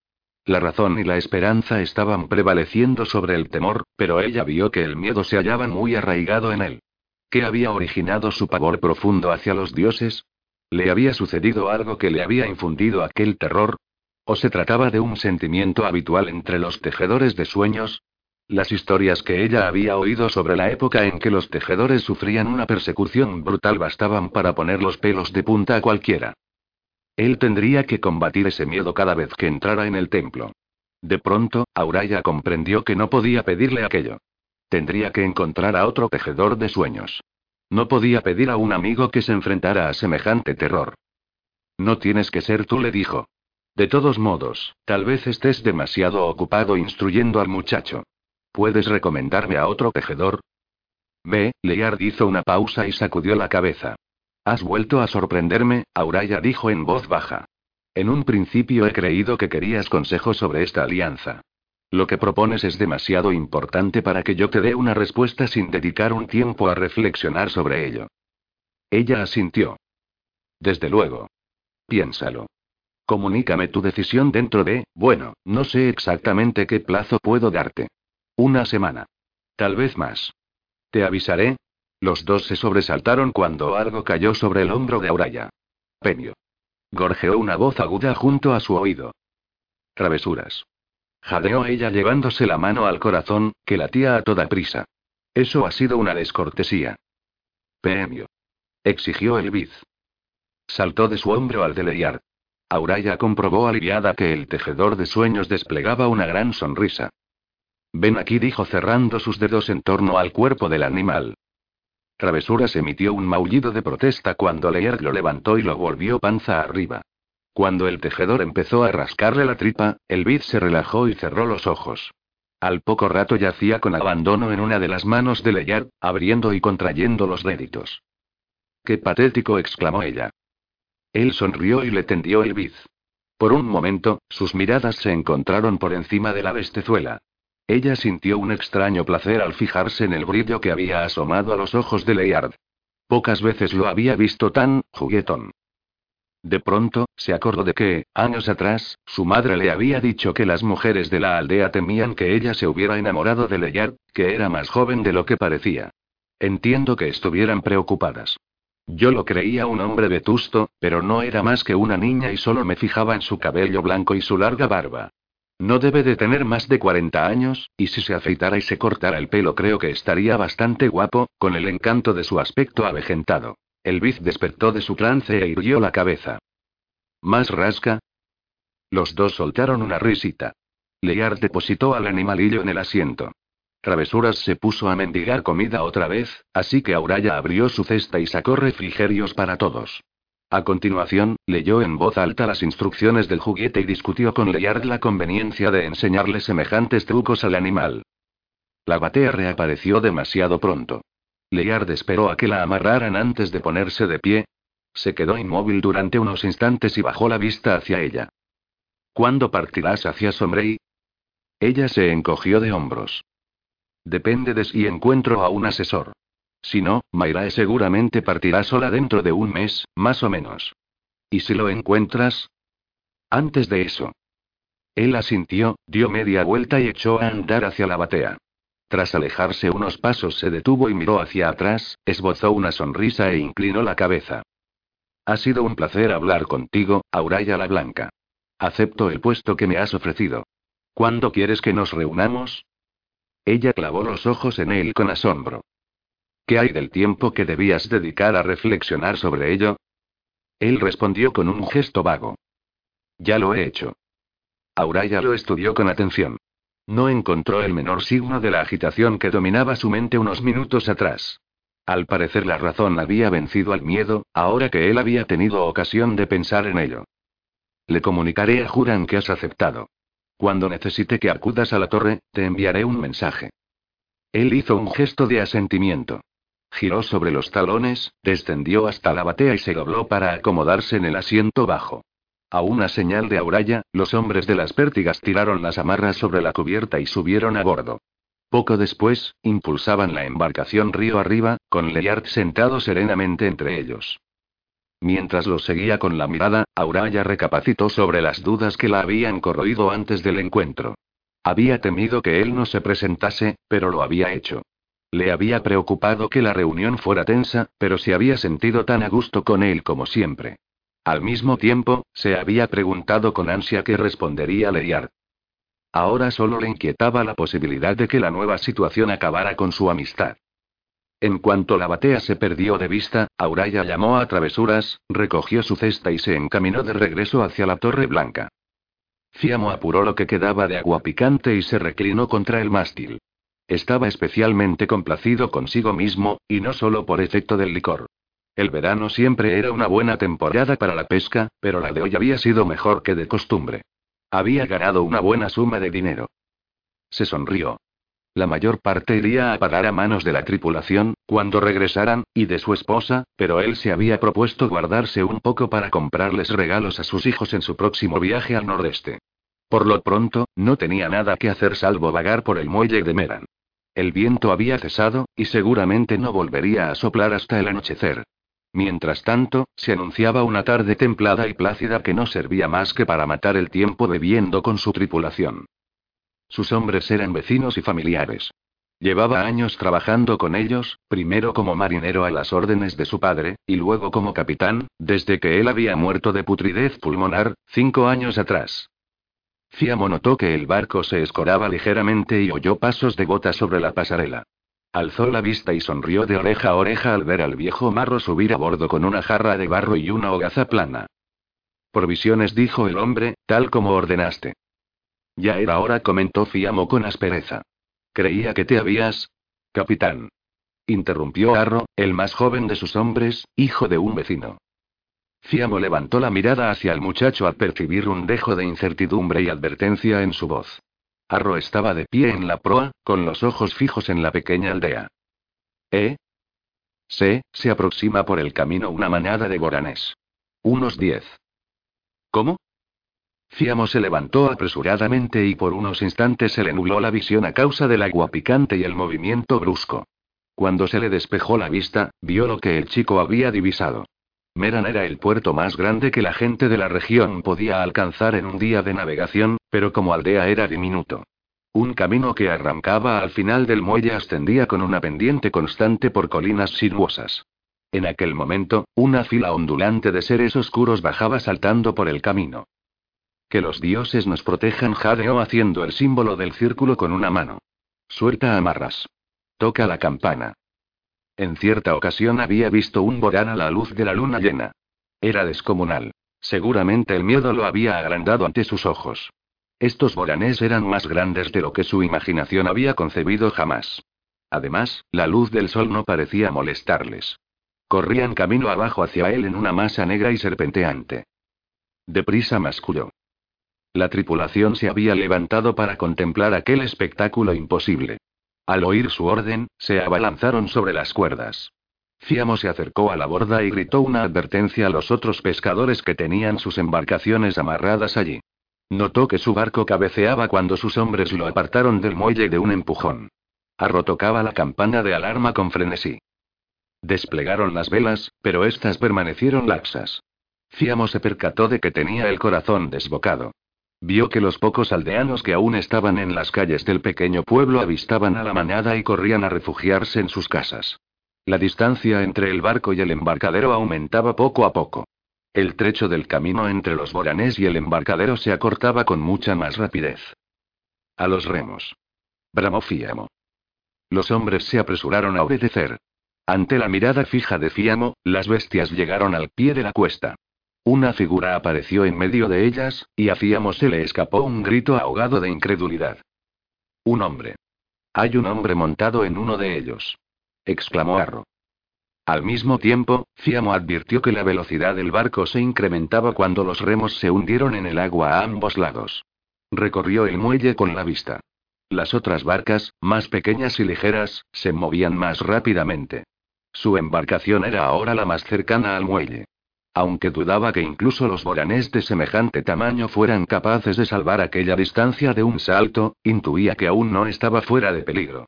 La razón y la esperanza estaban prevaleciendo sobre el temor, pero ella vio que el miedo se hallaba muy arraigado en él. ¿Qué había originado su pavor profundo hacia los dioses? ¿Le había sucedido algo que le había infundido aquel terror? ¿O se trataba de un sentimiento habitual entre los tejedores de sueños? Las historias que ella había oído sobre la época en que los tejedores sufrían una persecución brutal bastaban para poner los pelos de punta a cualquiera. Él tendría que combatir ese miedo cada vez que entrara en el templo. De pronto, Auraya comprendió que no podía pedirle aquello. Tendría que encontrar a otro tejedor de sueños. No podía pedir a un amigo que se enfrentara a semejante terror. No tienes que ser tú, le dijo. De todos modos, tal vez estés demasiado ocupado instruyendo al muchacho. ¿Puedes recomendarme a otro tejedor? Ve, Leard hizo una pausa y sacudió la cabeza. Has vuelto a sorprenderme, Auraya dijo en voz baja. En un principio he creído que querías consejos sobre esta alianza. Lo que propones es demasiado importante para que yo te dé una respuesta sin dedicar un tiempo a reflexionar sobre ello. Ella asintió. Desde luego. Piénsalo. Comunícame tu decisión dentro de, bueno, no sé exactamente qué plazo puedo darte. Una semana. Tal vez más. Te avisaré, los dos se sobresaltaron cuando algo cayó sobre el hombro de Auraya. Penio. Gorjeó una voz aguda junto a su oído. Travesuras. Jadeó ella llevándose la mano al corazón, que latía a toda prisa. Eso ha sido una descortesía. Premio. Exigió el biz. Saltó de su hombro al de Leiar. Auraya comprobó aliviada que el tejedor de sueños desplegaba una gran sonrisa. Ven aquí, dijo cerrando sus dedos en torno al cuerpo del animal. Travesuras emitió un maullido de protesta cuando Leer lo levantó y lo volvió panza arriba. Cuando el tejedor empezó a rascarle la tripa, el vid se relajó y cerró los ojos. Al poco rato yacía con abandono en una de las manos de Leyard, abriendo y contrayendo los réditos. ¡Qué patético! exclamó ella. Él sonrió y le tendió el vid. Por un momento, sus miradas se encontraron por encima de la bestezuela. Ella sintió un extraño placer al fijarse en el brillo que había asomado a los ojos de Leard. Pocas veces lo había visto tan juguetón. De pronto, se acordó de que, años atrás, su madre le había dicho que las mujeres de la aldea temían que ella se hubiera enamorado de Leyard, que era más joven de lo que parecía. Entiendo que estuvieran preocupadas. Yo lo creía un hombre vetusto, pero no era más que una niña y solo me fijaba en su cabello blanco y su larga barba. No debe de tener más de 40 años, y si se afeitara y se cortara el pelo creo que estaría bastante guapo, con el encanto de su aspecto avejentado. El biz despertó de su trance e irguió la cabeza. ¿Más rasca? Los dos soltaron una risita. Lear depositó al animalillo en el asiento. Travesuras se puso a mendigar comida otra vez, así que Auraya abrió su cesta y sacó refrigerios para todos. A continuación, leyó en voz alta las instrucciones del juguete y discutió con Leyard la conveniencia de enseñarle semejantes trucos al animal. La batea reapareció demasiado pronto. Leyard esperó a que la amarraran antes de ponerse de pie. Se quedó inmóvil durante unos instantes y bajó la vista hacia ella. ¿Cuándo partirás hacia Sombrey? Ella se encogió de hombros. Depende de si encuentro a un asesor. Si no, Mayrae seguramente partirá sola dentro de un mes, más o menos. ¿Y si lo encuentras? Antes de eso. Él asintió, dio media vuelta y echó a andar hacia la batea. Tras alejarse unos pasos se detuvo y miró hacia atrás, esbozó una sonrisa e inclinó la cabeza. Ha sido un placer hablar contigo, Auraya la Blanca. Acepto el puesto que me has ofrecido. ¿Cuándo quieres que nos reunamos? Ella clavó los ojos en él con asombro. ¿Qué hay del tiempo que debías dedicar a reflexionar sobre ello? Él respondió con un gesto vago. Ya lo he hecho. Auraya lo estudió con atención. No encontró el menor signo de la agitación que dominaba su mente unos minutos atrás. Al parecer la razón había vencido al miedo, ahora que él había tenido ocasión de pensar en ello. Le comunicaré a Juran que has aceptado. Cuando necesite que acudas a la torre, te enviaré un mensaje. Él hizo un gesto de asentimiento. Giró sobre los talones, descendió hasta la batea y se dobló para acomodarse en el asiento bajo. A una señal de Auraya, los hombres de las pértigas tiraron las amarras sobre la cubierta y subieron a bordo. Poco después, impulsaban la embarcación río arriba, con Leyard sentado serenamente entre ellos. Mientras lo seguía con la mirada, Auraya recapacitó sobre las dudas que la habían corroído antes del encuentro. Había temido que él no se presentase, pero lo había hecho. Le había preocupado que la reunión fuera tensa, pero se había sentido tan a gusto con él como siempre. Al mismo tiempo, se había preguntado con ansia qué respondería Leyard. Ahora solo le inquietaba la posibilidad de que la nueva situación acabara con su amistad. En cuanto la batea se perdió de vista, Auraya llamó a travesuras, recogió su cesta y se encaminó de regreso hacia la Torre Blanca. Fiamo apuró lo que quedaba de agua picante y se reclinó contra el mástil. Estaba especialmente complacido consigo mismo, y no solo por efecto del licor. El verano siempre era una buena temporada para la pesca, pero la de hoy había sido mejor que de costumbre. Había ganado una buena suma de dinero. Se sonrió. La mayor parte iría a parar a manos de la tripulación, cuando regresaran, y de su esposa, pero él se había propuesto guardarse un poco para comprarles regalos a sus hijos en su próximo viaje al nordeste. Por lo pronto, no tenía nada que hacer salvo vagar por el muelle de Meran. El viento había cesado, y seguramente no volvería a soplar hasta el anochecer. Mientras tanto, se anunciaba una tarde templada y plácida que no servía más que para matar el tiempo bebiendo con su tripulación. Sus hombres eran vecinos y familiares. Llevaba años trabajando con ellos, primero como marinero a las órdenes de su padre, y luego como capitán, desde que él había muerto de putridez pulmonar, cinco años atrás. Fiamo notó que el barco se escoraba ligeramente y oyó pasos de botas sobre la pasarela. Alzó la vista y sonrió de oreja a oreja al ver al viejo marro subir a bordo con una jarra de barro y una hogaza plana. Provisiones, dijo el hombre, tal como ordenaste. Ya era hora, comentó Fiamo con aspereza. Creía que te habías. Capitán. Interrumpió Arro, el más joven de sus hombres, hijo de un vecino. Fiamo levantó la mirada hacia el muchacho al percibir un dejo de incertidumbre y advertencia en su voz. Arro estaba de pie en la proa, con los ojos fijos en la pequeña aldea. ¿Eh? Sé, se aproxima por el camino una manada de goranés. Unos diez. ¿Cómo? Fiamo se levantó apresuradamente y por unos instantes se le nubló la visión a causa del agua picante y el movimiento brusco. Cuando se le despejó la vista, vio lo que el chico había divisado. Meran era el puerto más grande que la gente de la región podía alcanzar en un día de navegación, pero como aldea era diminuto. Un camino que arrancaba al final del muelle ascendía con una pendiente constante por colinas sinuosas. En aquel momento, una fila ondulante de seres oscuros bajaba saltando por el camino. Que los dioses nos protejan, jadeó haciendo el símbolo del círculo con una mano. Suelta amarras. Toca la campana. En cierta ocasión había visto un Borán a la luz de la luna llena. Era descomunal. Seguramente el miedo lo había agrandado ante sus ojos. Estos boranes eran más grandes de lo que su imaginación había concebido jamás. Además, la luz del sol no parecía molestarles. Corrían camino abajo hacia él en una masa negra y serpenteante. Deprisa masculló. La tripulación se había levantado para contemplar aquel espectáculo imposible. Al oír su orden, se abalanzaron sobre las cuerdas. Fiamo se acercó a la borda y gritó una advertencia a los otros pescadores que tenían sus embarcaciones amarradas allí. Notó que su barco cabeceaba cuando sus hombres lo apartaron del muelle de un empujón. Arrotocaba la campana de alarma con frenesí. Desplegaron las velas, pero éstas permanecieron laxas. Fiamo se percató de que tenía el corazón desbocado. Vio que los pocos aldeanos que aún estaban en las calles del pequeño pueblo avistaban a la manada y corrían a refugiarse en sus casas. La distancia entre el barco y el embarcadero aumentaba poco a poco. El trecho del camino entre los boranés y el embarcadero se acortaba con mucha más rapidez. A los remos. Bramó Fiamo. Los hombres se apresuraron a obedecer. Ante la mirada fija de Fiamo, las bestias llegaron al pie de la cuesta. Una figura apareció en medio de ellas, y a Fiamo se le escapó un grito ahogado de incredulidad. Un hombre. Hay un hombre montado en uno de ellos. exclamó Arro. Al mismo tiempo, Fiamo advirtió que la velocidad del barco se incrementaba cuando los remos se hundieron en el agua a ambos lados. Recorrió el muelle con la vista. Las otras barcas, más pequeñas y ligeras, se movían más rápidamente. Su embarcación era ahora la más cercana al muelle. Aunque dudaba que incluso los boranés de semejante tamaño fueran capaces de salvar aquella distancia de un salto, intuía que aún no estaba fuera de peligro.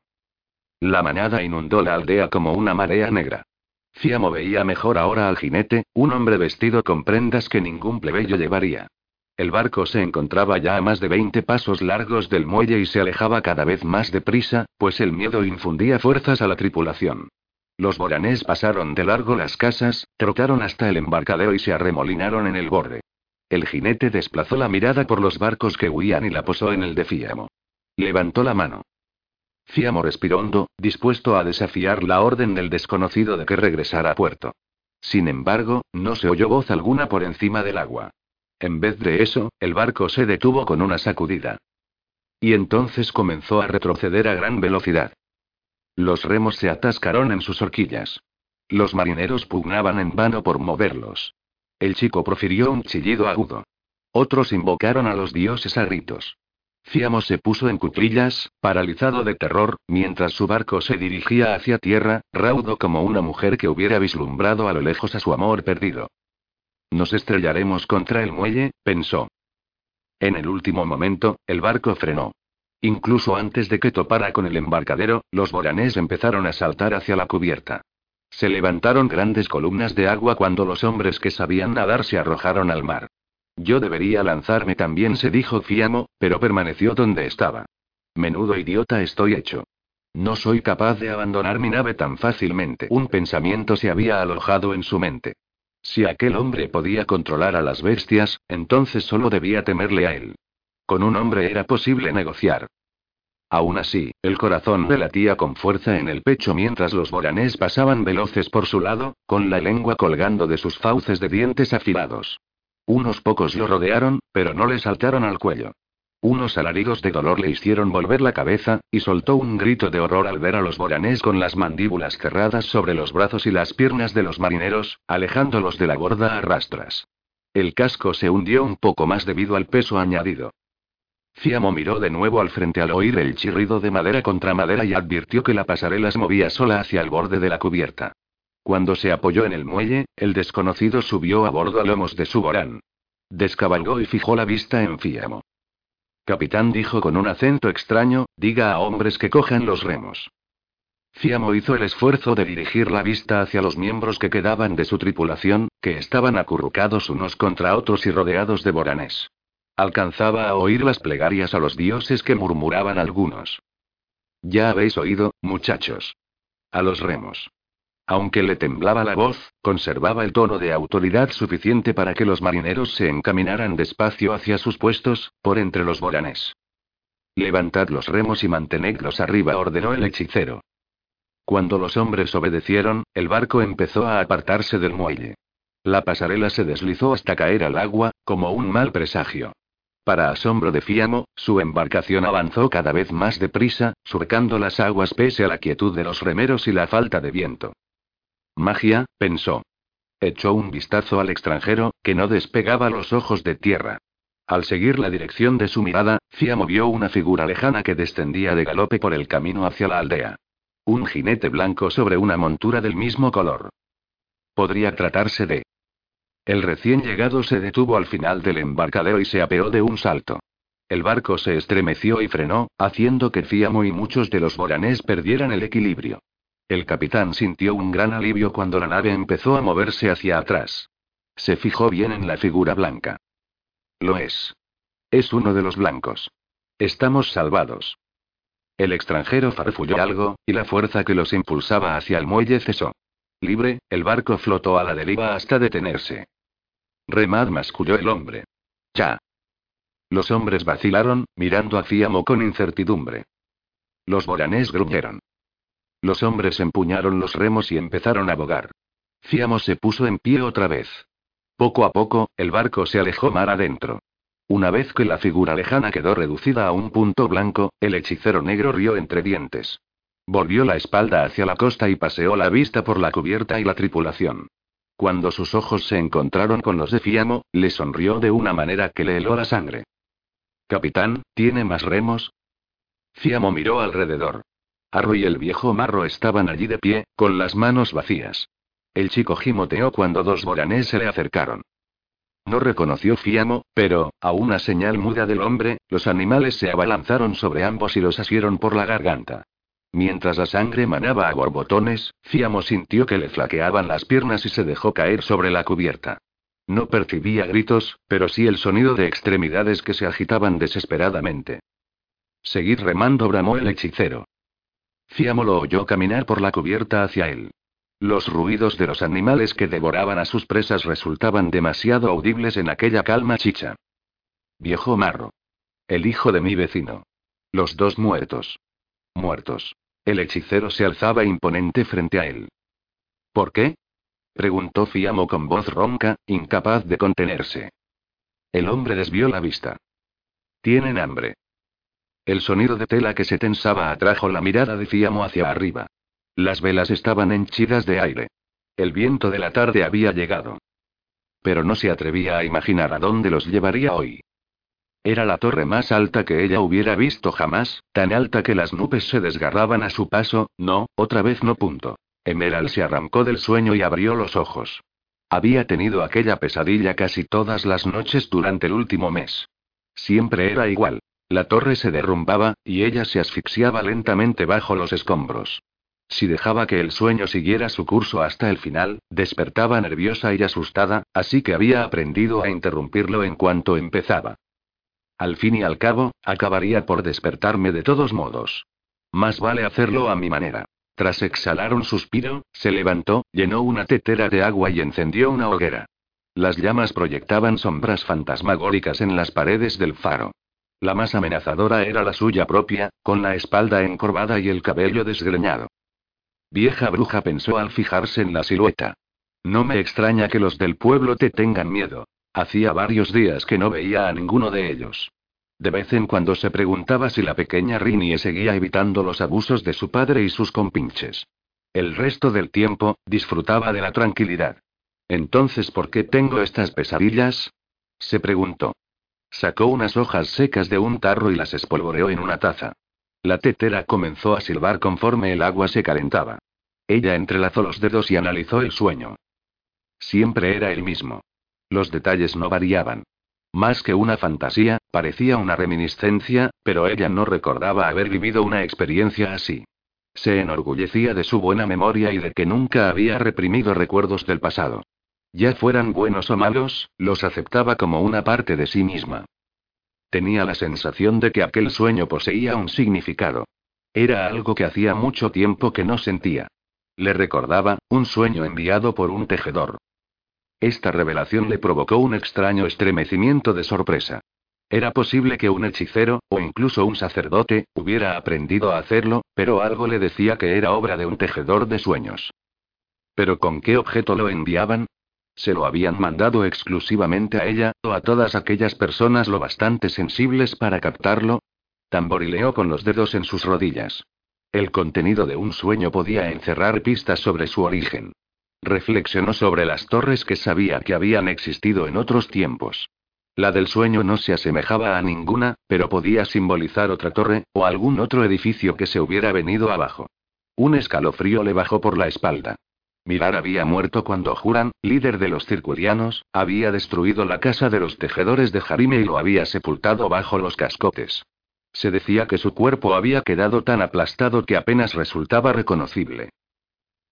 La manada inundó la aldea como una marea negra. Fiamo veía mejor ahora al jinete, un hombre vestido con prendas que ningún plebeyo llevaría. El barco se encontraba ya a más de 20 pasos largos del muelle y se alejaba cada vez más deprisa, pues el miedo infundía fuerzas a la tripulación. Los boranés pasaron de largo las casas, trotaron hasta el embarcadero y se arremolinaron en el borde. El jinete desplazó la mirada por los barcos que huían y la posó en el de Fiamo. Levantó la mano. Fiamo respiró hondo, dispuesto a desafiar la orden del desconocido de que regresara a puerto. Sin embargo, no se oyó voz alguna por encima del agua. En vez de eso, el barco se detuvo con una sacudida. Y entonces comenzó a retroceder a gran velocidad. Los remos se atascaron en sus horquillas. Los marineros pugnaban en vano por moverlos. El chico profirió un chillido agudo. Otros invocaron a los dioses a gritos. Fiamo se puso en cuclillas, paralizado de terror, mientras su barco se dirigía hacia tierra, raudo como una mujer que hubiera vislumbrado a lo lejos a su amor perdido. Nos estrellaremos contra el muelle, pensó. En el último momento, el barco frenó. Incluso antes de que topara con el embarcadero, los boranés empezaron a saltar hacia la cubierta. Se levantaron grandes columnas de agua cuando los hombres que sabían nadar se arrojaron al mar. Yo debería lanzarme también, se dijo Fiamo, pero permaneció donde estaba. Menudo idiota estoy hecho. No soy capaz de abandonar mi nave tan fácilmente. Un pensamiento se había alojado en su mente. Si aquel hombre podía controlar a las bestias, entonces solo debía temerle a él. Con un hombre era posible negociar. Aún así, el corazón le latía con fuerza en el pecho mientras los boranés pasaban veloces por su lado, con la lengua colgando de sus fauces de dientes afilados. Unos pocos lo rodearon, pero no le saltaron al cuello. Unos alaridos de dolor le hicieron volver la cabeza, y soltó un grito de horror al ver a los boranés con las mandíbulas cerradas sobre los brazos y las piernas de los marineros, alejándolos de la borda a rastras. El casco se hundió un poco más debido al peso añadido. Fiamo miró de nuevo al frente al oír el chirrido de madera contra madera y advirtió que la pasarela se movía sola hacia el borde de la cubierta. Cuando se apoyó en el muelle, el desconocido subió a bordo a lomos de su borán. Descabalgó y fijó la vista en Fiamo. Capitán dijo con un acento extraño, diga a hombres que cojan los remos. Fiamo hizo el esfuerzo de dirigir la vista hacia los miembros que quedaban de su tripulación, que estaban acurrucados unos contra otros y rodeados de boranes. Alcanzaba a oír las plegarias a los dioses que murmuraban algunos. Ya habéis oído, muchachos. A los remos. Aunque le temblaba la voz, conservaba el tono de autoridad suficiente para que los marineros se encaminaran despacio hacia sus puestos, por entre los boranes. Levantad los remos y mantenedlos arriba, ordenó el hechicero. Cuando los hombres obedecieron, el barco empezó a apartarse del muelle. La pasarela se deslizó hasta caer al agua, como un mal presagio. Para asombro de Fiamo, su embarcación avanzó cada vez más deprisa, surcando las aguas pese a la quietud de los remeros y la falta de viento. Magia, pensó. Echó un vistazo al extranjero, que no despegaba los ojos de tierra. Al seguir la dirección de su mirada, Fiamo vio una figura lejana que descendía de galope por el camino hacia la aldea. Un jinete blanco sobre una montura del mismo color. Podría tratarse de... El recién llegado se detuvo al final del embarcadero y se apeó de un salto. El barco se estremeció y frenó, haciendo que Fiamo y muchos de los boranés perdieran el equilibrio. El capitán sintió un gran alivio cuando la nave empezó a moverse hacia atrás. Se fijó bien en la figura blanca. Lo es. Es uno de los blancos. Estamos salvados. El extranjero farfulló algo, y la fuerza que los impulsaba hacia el muelle cesó. Libre, el barco flotó a la deriva hasta detenerse. Remad masculló el hombre. Ya. Los hombres vacilaron, mirando a Fiamo con incertidumbre. Los boranés gruñeron. Los hombres empuñaron los remos y empezaron a bogar. Fiamo se puso en pie otra vez. Poco a poco, el barco se alejó mar adentro. Una vez que la figura lejana quedó reducida a un punto blanco, el hechicero negro rió entre dientes. Volvió la espalda hacia la costa y paseó la vista por la cubierta y la tripulación. Cuando sus ojos se encontraron con los de Fiamo, le sonrió de una manera que le heló la sangre. Capitán, ¿tiene más remos? Fiamo miró alrededor. Arro y el viejo Marro estaban allí de pie, con las manos vacías. El chico gimoteó cuando dos boranés se le acercaron. No reconoció Fiamo, pero, a una señal muda del hombre, los animales se abalanzaron sobre ambos y los asieron por la garganta. Mientras la sangre manaba a borbotones, Fiamo sintió que le flaqueaban las piernas y se dejó caer sobre la cubierta. No percibía gritos, pero sí el sonido de extremidades que se agitaban desesperadamente. Seguid remando, bramó el hechicero. Fiamo lo oyó caminar por la cubierta hacia él. Los ruidos de los animales que devoraban a sus presas resultaban demasiado audibles en aquella calma chicha. Viejo marro. El hijo de mi vecino. Los dos muertos. Muertos. El hechicero se alzaba imponente frente a él. ¿Por qué? preguntó Fiamo con voz ronca, incapaz de contenerse. El hombre desvió la vista. Tienen hambre. El sonido de tela que se tensaba atrajo la mirada de Fiamo hacia arriba. Las velas estaban henchidas de aire. El viento de la tarde había llegado. Pero no se atrevía a imaginar a dónde los llevaría hoy. Era la torre más alta que ella hubiera visto jamás, tan alta que las nubes se desgarraban a su paso, no, otra vez no punto. Emerald se arrancó del sueño y abrió los ojos. Había tenido aquella pesadilla casi todas las noches durante el último mes. Siempre era igual. La torre se derrumbaba, y ella se asfixiaba lentamente bajo los escombros. Si dejaba que el sueño siguiera su curso hasta el final, despertaba nerviosa y asustada, así que había aprendido a interrumpirlo en cuanto empezaba. Al fin y al cabo, acabaría por despertarme de todos modos. Más vale hacerlo a mi manera. Tras exhalar un suspiro, se levantó, llenó una tetera de agua y encendió una hoguera. Las llamas proyectaban sombras fantasmagóricas en las paredes del faro. La más amenazadora era la suya propia, con la espalda encorvada y el cabello desgreñado. Vieja bruja pensó al fijarse en la silueta. No me extraña que los del pueblo te tengan miedo. Hacía varios días que no veía a ninguno de ellos. De vez en cuando se preguntaba si la pequeña Rinnie seguía evitando los abusos de su padre y sus compinches. El resto del tiempo, disfrutaba de la tranquilidad. Entonces, ¿por qué tengo estas pesadillas? se preguntó. Sacó unas hojas secas de un tarro y las espolvoreó en una taza. La tetera comenzó a silbar conforme el agua se calentaba. Ella entrelazó los dedos y analizó el sueño. Siempre era el mismo. Los detalles no variaban. Más que una fantasía, parecía una reminiscencia, pero ella no recordaba haber vivido una experiencia así. Se enorgullecía de su buena memoria y de que nunca había reprimido recuerdos del pasado. Ya fueran buenos o malos, los aceptaba como una parte de sí misma. Tenía la sensación de que aquel sueño poseía un significado. Era algo que hacía mucho tiempo que no sentía. Le recordaba, un sueño enviado por un tejedor. Esta revelación le provocó un extraño estremecimiento de sorpresa. Era posible que un hechicero, o incluso un sacerdote, hubiera aprendido a hacerlo, pero algo le decía que era obra de un tejedor de sueños. ¿Pero con qué objeto lo enviaban? ¿Se lo habían mandado exclusivamente a ella, o a todas aquellas personas lo bastante sensibles para captarlo? Tamborileó con los dedos en sus rodillas. El contenido de un sueño podía encerrar pistas sobre su origen. Reflexionó sobre las torres que sabía que habían existido en otros tiempos. La del sueño no se asemejaba a ninguna, pero podía simbolizar otra torre, o algún otro edificio que se hubiera venido abajo. Un escalofrío le bajó por la espalda. Mirar había muerto cuando Juran, líder de los circurianos, había destruido la casa de los tejedores de Jarime y lo había sepultado bajo los cascotes. Se decía que su cuerpo había quedado tan aplastado que apenas resultaba reconocible.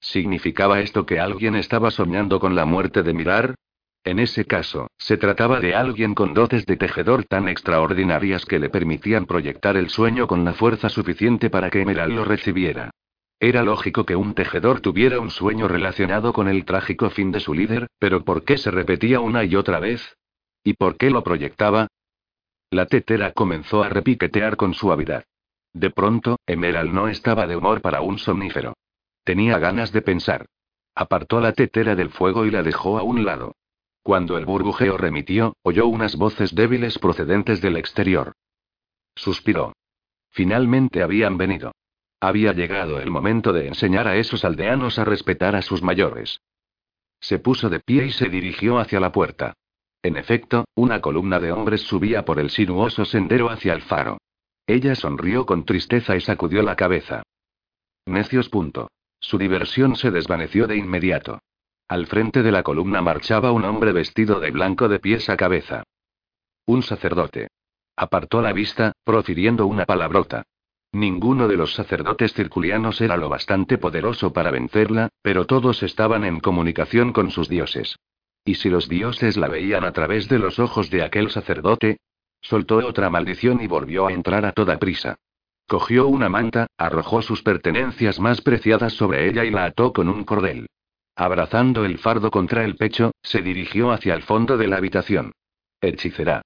¿Significaba esto que alguien estaba soñando con la muerte de Mirar? En ese caso, se trataba de alguien con dotes de tejedor tan extraordinarias que le permitían proyectar el sueño con la fuerza suficiente para que Emerald lo recibiera. Era lógico que un tejedor tuviera un sueño relacionado con el trágico fin de su líder, pero ¿por qué se repetía una y otra vez? ¿Y por qué lo proyectaba? La tetera comenzó a repiquetear con suavidad. De pronto, Emerald no estaba de humor para un somnífero. Tenía ganas de pensar. Apartó la tetera del fuego y la dejó a un lado. Cuando el burbujeo remitió, oyó unas voces débiles procedentes del exterior. Suspiró. Finalmente habían venido. Había llegado el momento de enseñar a esos aldeanos a respetar a sus mayores. Se puso de pie y se dirigió hacia la puerta. En efecto, una columna de hombres subía por el sinuoso sendero hacia el faro. Ella sonrió con tristeza y sacudió la cabeza. Necios. Punto. Su diversión se desvaneció de inmediato. Al frente de la columna marchaba un hombre vestido de blanco de pies a cabeza. Un sacerdote. Apartó la vista, profiriendo una palabrota. Ninguno de los sacerdotes circulianos era lo bastante poderoso para vencerla, pero todos estaban en comunicación con sus dioses. ¿Y si los dioses la veían a través de los ojos de aquel sacerdote? Soltó otra maldición y volvió a entrar a toda prisa. Cogió una manta, arrojó sus pertenencias más preciadas sobre ella y la ató con un cordel. Abrazando el fardo contra el pecho, se dirigió hacia el fondo de la habitación. Hechicera.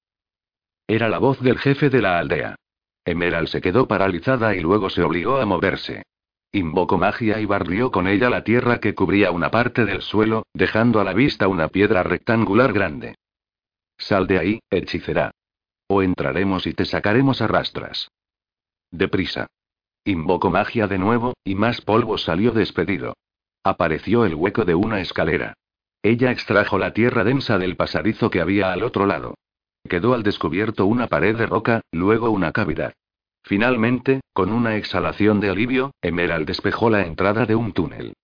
Era la voz del jefe de la aldea. Emerald se quedó paralizada y luego se obligó a moverse. Invocó magia y barrió con ella la tierra que cubría una parte del suelo, dejando a la vista una piedra rectangular grande. Sal de ahí, hechicera. O entraremos y te sacaremos a rastras. Deprisa. Invocó magia de nuevo, y más polvo salió despedido. Apareció el hueco de una escalera. Ella extrajo la tierra densa del pasadizo que había al otro lado. Quedó al descubierto una pared de roca, luego una cavidad. Finalmente, con una exhalación de alivio, Emerald despejó la entrada de un túnel.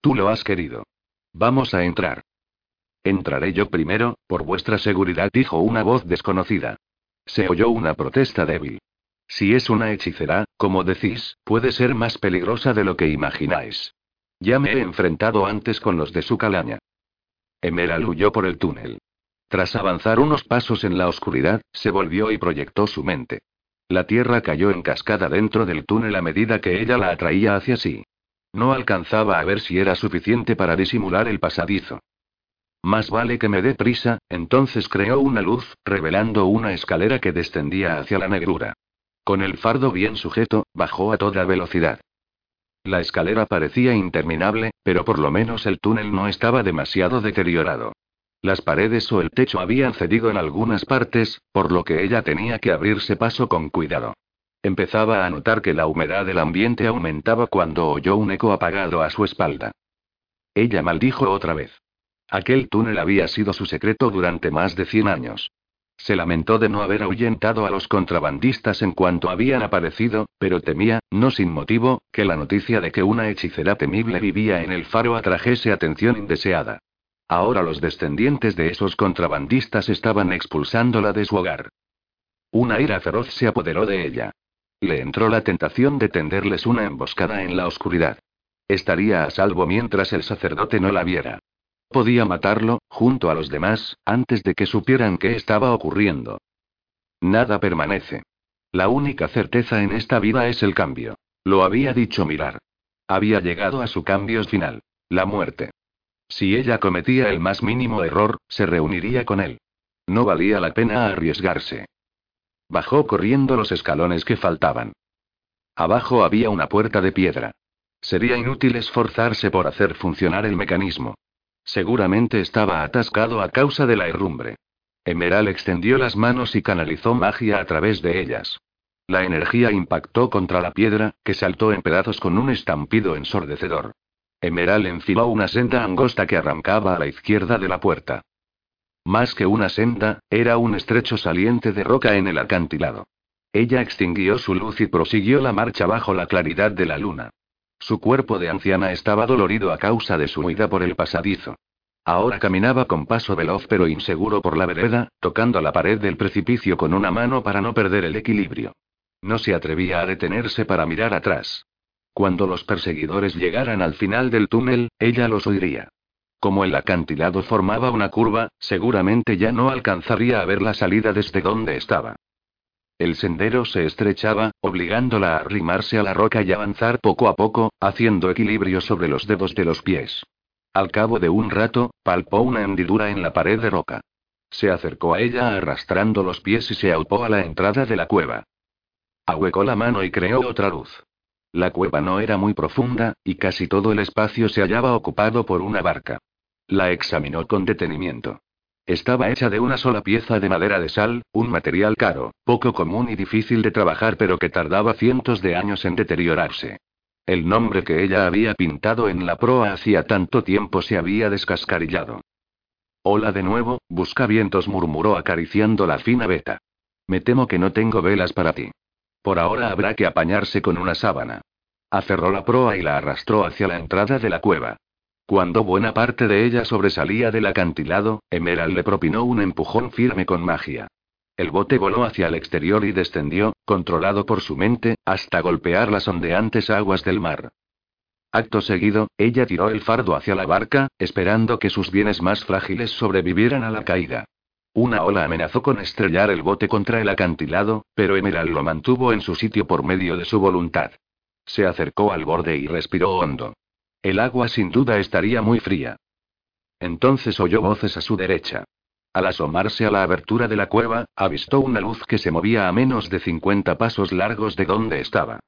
Tú lo has querido. Vamos a entrar. Entraré yo primero, por vuestra seguridad, dijo una voz desconocida. Se oyó una protesta débil. Si es una hechicera, como decís, puede ser más peligrosa de lo que imagináis. Ya me he enfrentado antes con los de su calaña. Emerald huyó por el túnel. Tras avanzar unos pasos en la oscuridad, se volvió y proyectó su mente. La tierra cayó en cascada dentro del túnel a medida que ella la atraía hacia sí. No alcanzaba a ver si era suficiente para disimular el pasadizo. Más vale que me dé prisa, entonces creó una luz, revelando una escalera que descendía hacia la negrura. Con el fardo bien sujeto, bajó a toda velocidad. La escalera parecía interminable, pero por lo menos el túnel no estaba demasiado deteriorado. Las paredes o el techo habían cedido en algunas partes, por lo que ella tenía que abrirse paso con cuidado. Empezaba a notar que la humedad del ambiente aumentaba cuando oyó un eco apagado a su espalda. Ella maldijo otra vez. Aquel túnel había sido su secreto durante más de 100 años. Se lamentó de no haber ahuyentado a los contrabandistas en cuanto habían aparecido, pero temía, no sin motivo, que la noticia de que una hechicera temible vivía en el faro atrajese atención indeseada. Ahora los descendientes de esos contrabandistas estaban expulsándola de su hogar. Una ira feroz se apoderó de ella. Le entró la tentación de tenderles una emboscada en la oscuridad. Estaría a salvo mientras el sacerdote no la viera. Podía matarlo, junto a los demás, antes de que supieran qué estaba ocurriendo. Nada permanece. La única certeza en esta vida es el cambio. Lo había dicho Mirar. Había llegado a su cambio final. La muerte. Si ella cometía el más mínimo error, se reuniría con él. No valía la pena arriesgarse. Bajó corriendo los escalones que faltaban. Abajo había una puerta de piedra. Sería inútil esforzarse por hacer funcionar el mecanismo. Seguramente estaba atascado a causa de la herrumbre. Emerald extendió las manos y canalizó magia a través de ellas. La energía impactó contra la piedra, que saltó en pedazos con un estampido ensordecedor. Emerald enfiló una senda angosta que arrancaba a la izquierda de la puerta. Más que una senda, era un estrecho saliente de roca en el acantilado. Ella extinguió su luz y prosiguió la marcha bajo la claridad de la luna. Su cuerpo de anciana estaba dolorido a causa de su huida por el pasadizo. Ahora caminaba con paso veloz pero inseguro por la vereda, tocando la pared del precipicio con una mano para no perder el equilibrio. No se atrevía a detenerse para mirar atrás. Cuando los perseguidores llegaran al final del túnel, ella los oiría. Como el acantilado formaba una curva, seguramente ya no alcanzaría a ver la salida desde donde estaba. El sendero se estrechaba, obligándola a arrimarse a la roca y avanzar poco a poco, haciendo equilibrio sobre los dedos de los pies. Al cabo de un rato, palpó una hendidura en la pared de roca. Se acercó a ella arrastrando los pies y se aupó a la entrada de la cueva. Ahuecó la mano y creó otra luz. La cueva no era muy profunda, y casi todo el espacio se hallaba ocupado por una barca. La examinó con detenimiento. Estaba hecha de una sola pieza de madera de sal, un material caro, poco común y difícil de trabajar pero que tardaba cientos de años en deteriorarse. El nombre que ella había pintado en la proa hacía tanto tiempo se había descascarillado. Hola de nuevo, buscavientos murmuró acariciando la fina veta. Me temo que no tengo velas para ti. Por ahora habrá que apañarse con una sábana. Aferró la proa y la arrastró hacia la entrada de la cueva. Cuando buena parte de ella sobresalía del acantilado, Emerald le propinó un empujón firme con magia. El bote voló hacia el exterior y descendió, controlado por su mente, hasta golpear las ondeantes aguas del mar. Acto seguido, ella tiró el fardo hacia la barca, esperando que sus bienes más frágiles sobrevivieran a la caída. Una ola amenazó con estrellar el bote contra el acantilado, pero Emerald lo mantuvo en su sitio por medio de su voluntad. Se acercó al borde y respiró hondo. El agua sin duda estaría muy fría. Entonces oyó voces a su derecha. Al asomarse a la abertura de la cueva, avistó una luz que se movía a menos de 50 pasos largos de donde estaba.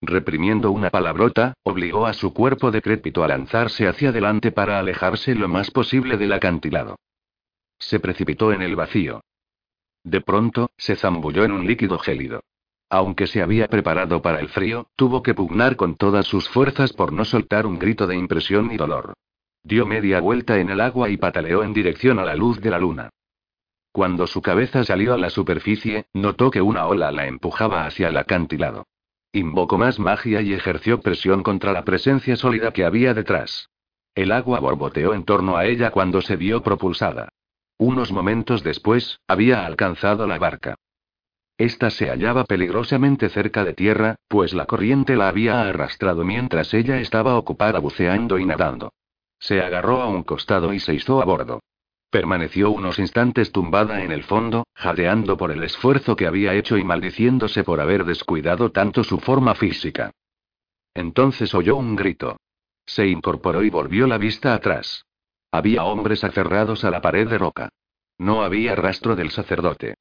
Reprimiendo una palabrota, obligó a su cuerpo decrépito a lanzarse hacia adelante para alejarse lo más posible del acantilado. Se precipitó en el vacío. De pronto, se zambulló en un líquido gélido. Aunque se había preparado para el frío, tuvo que pugnar con todas sus fuerzas por no soltar un grito de impresión y dolor. Dio media vuelta en el agua y pataleó en dirección a la luz de la luna. Cuando su cabeza salió a la superficie, notó que una ola la empujaba hacia el acantilado. Invocó más magia y ejerció presión contra la presencia sólida que había detrás. El agua borboteó en torno a ella cuando se vio propulsada. Unos momentos después, había alcanzado la barca. Esta se hallaba peligrosamente cerca de tierra, pues la corriente la había arrastrado mientras ella estaba ocupada buceando y nadando. Se agarró a un costado y se hizo a bordo. Permaneció unos instantes tumbada en el fondo, jadeando por el esfuerzo que había hecho y maldiciéndose por haber descuidado tanto su forma física. Entonces oyó un grito. Se incorporó y volvió la vista atrás. Había hombres aferrados a la pared de roca. No había rastro del sacerdote.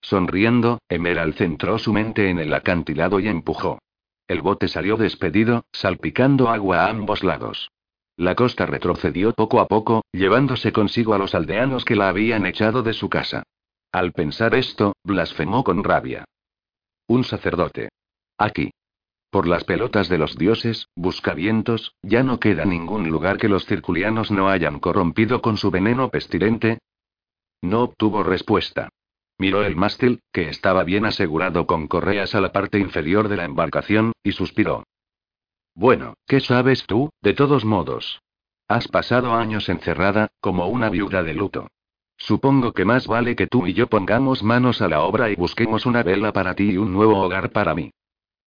Sonriendo, Emerald centró su mente en el acantilado y empujó. El bote salió despedido, salpicando agua a ambos lados. La costa retrocedió poco a poco, llevándose consigo a los aldeanos que la habían echado de su casa. Al pensar esto, blasfemó con rabia. Un sacerdote. Aquí. Por las pelotas de los dioses, buscavientos, ya no queda ningún lugar que los circulianos no hayan corrompido con su veneno pestilente. No obtuvo respuesta. Miró el mástil, que estaba bien asegurado con correas a la parte inferior de la embarcación, y suspiró. Bueno, ¿qué sabes tú, de todos modos? Has pasado años encerrada, como una viuda de luto. Supongo que más vale que tú y yo pongamos manos a la obra y busquemos una vela para ti y un nuevo hogar para mí.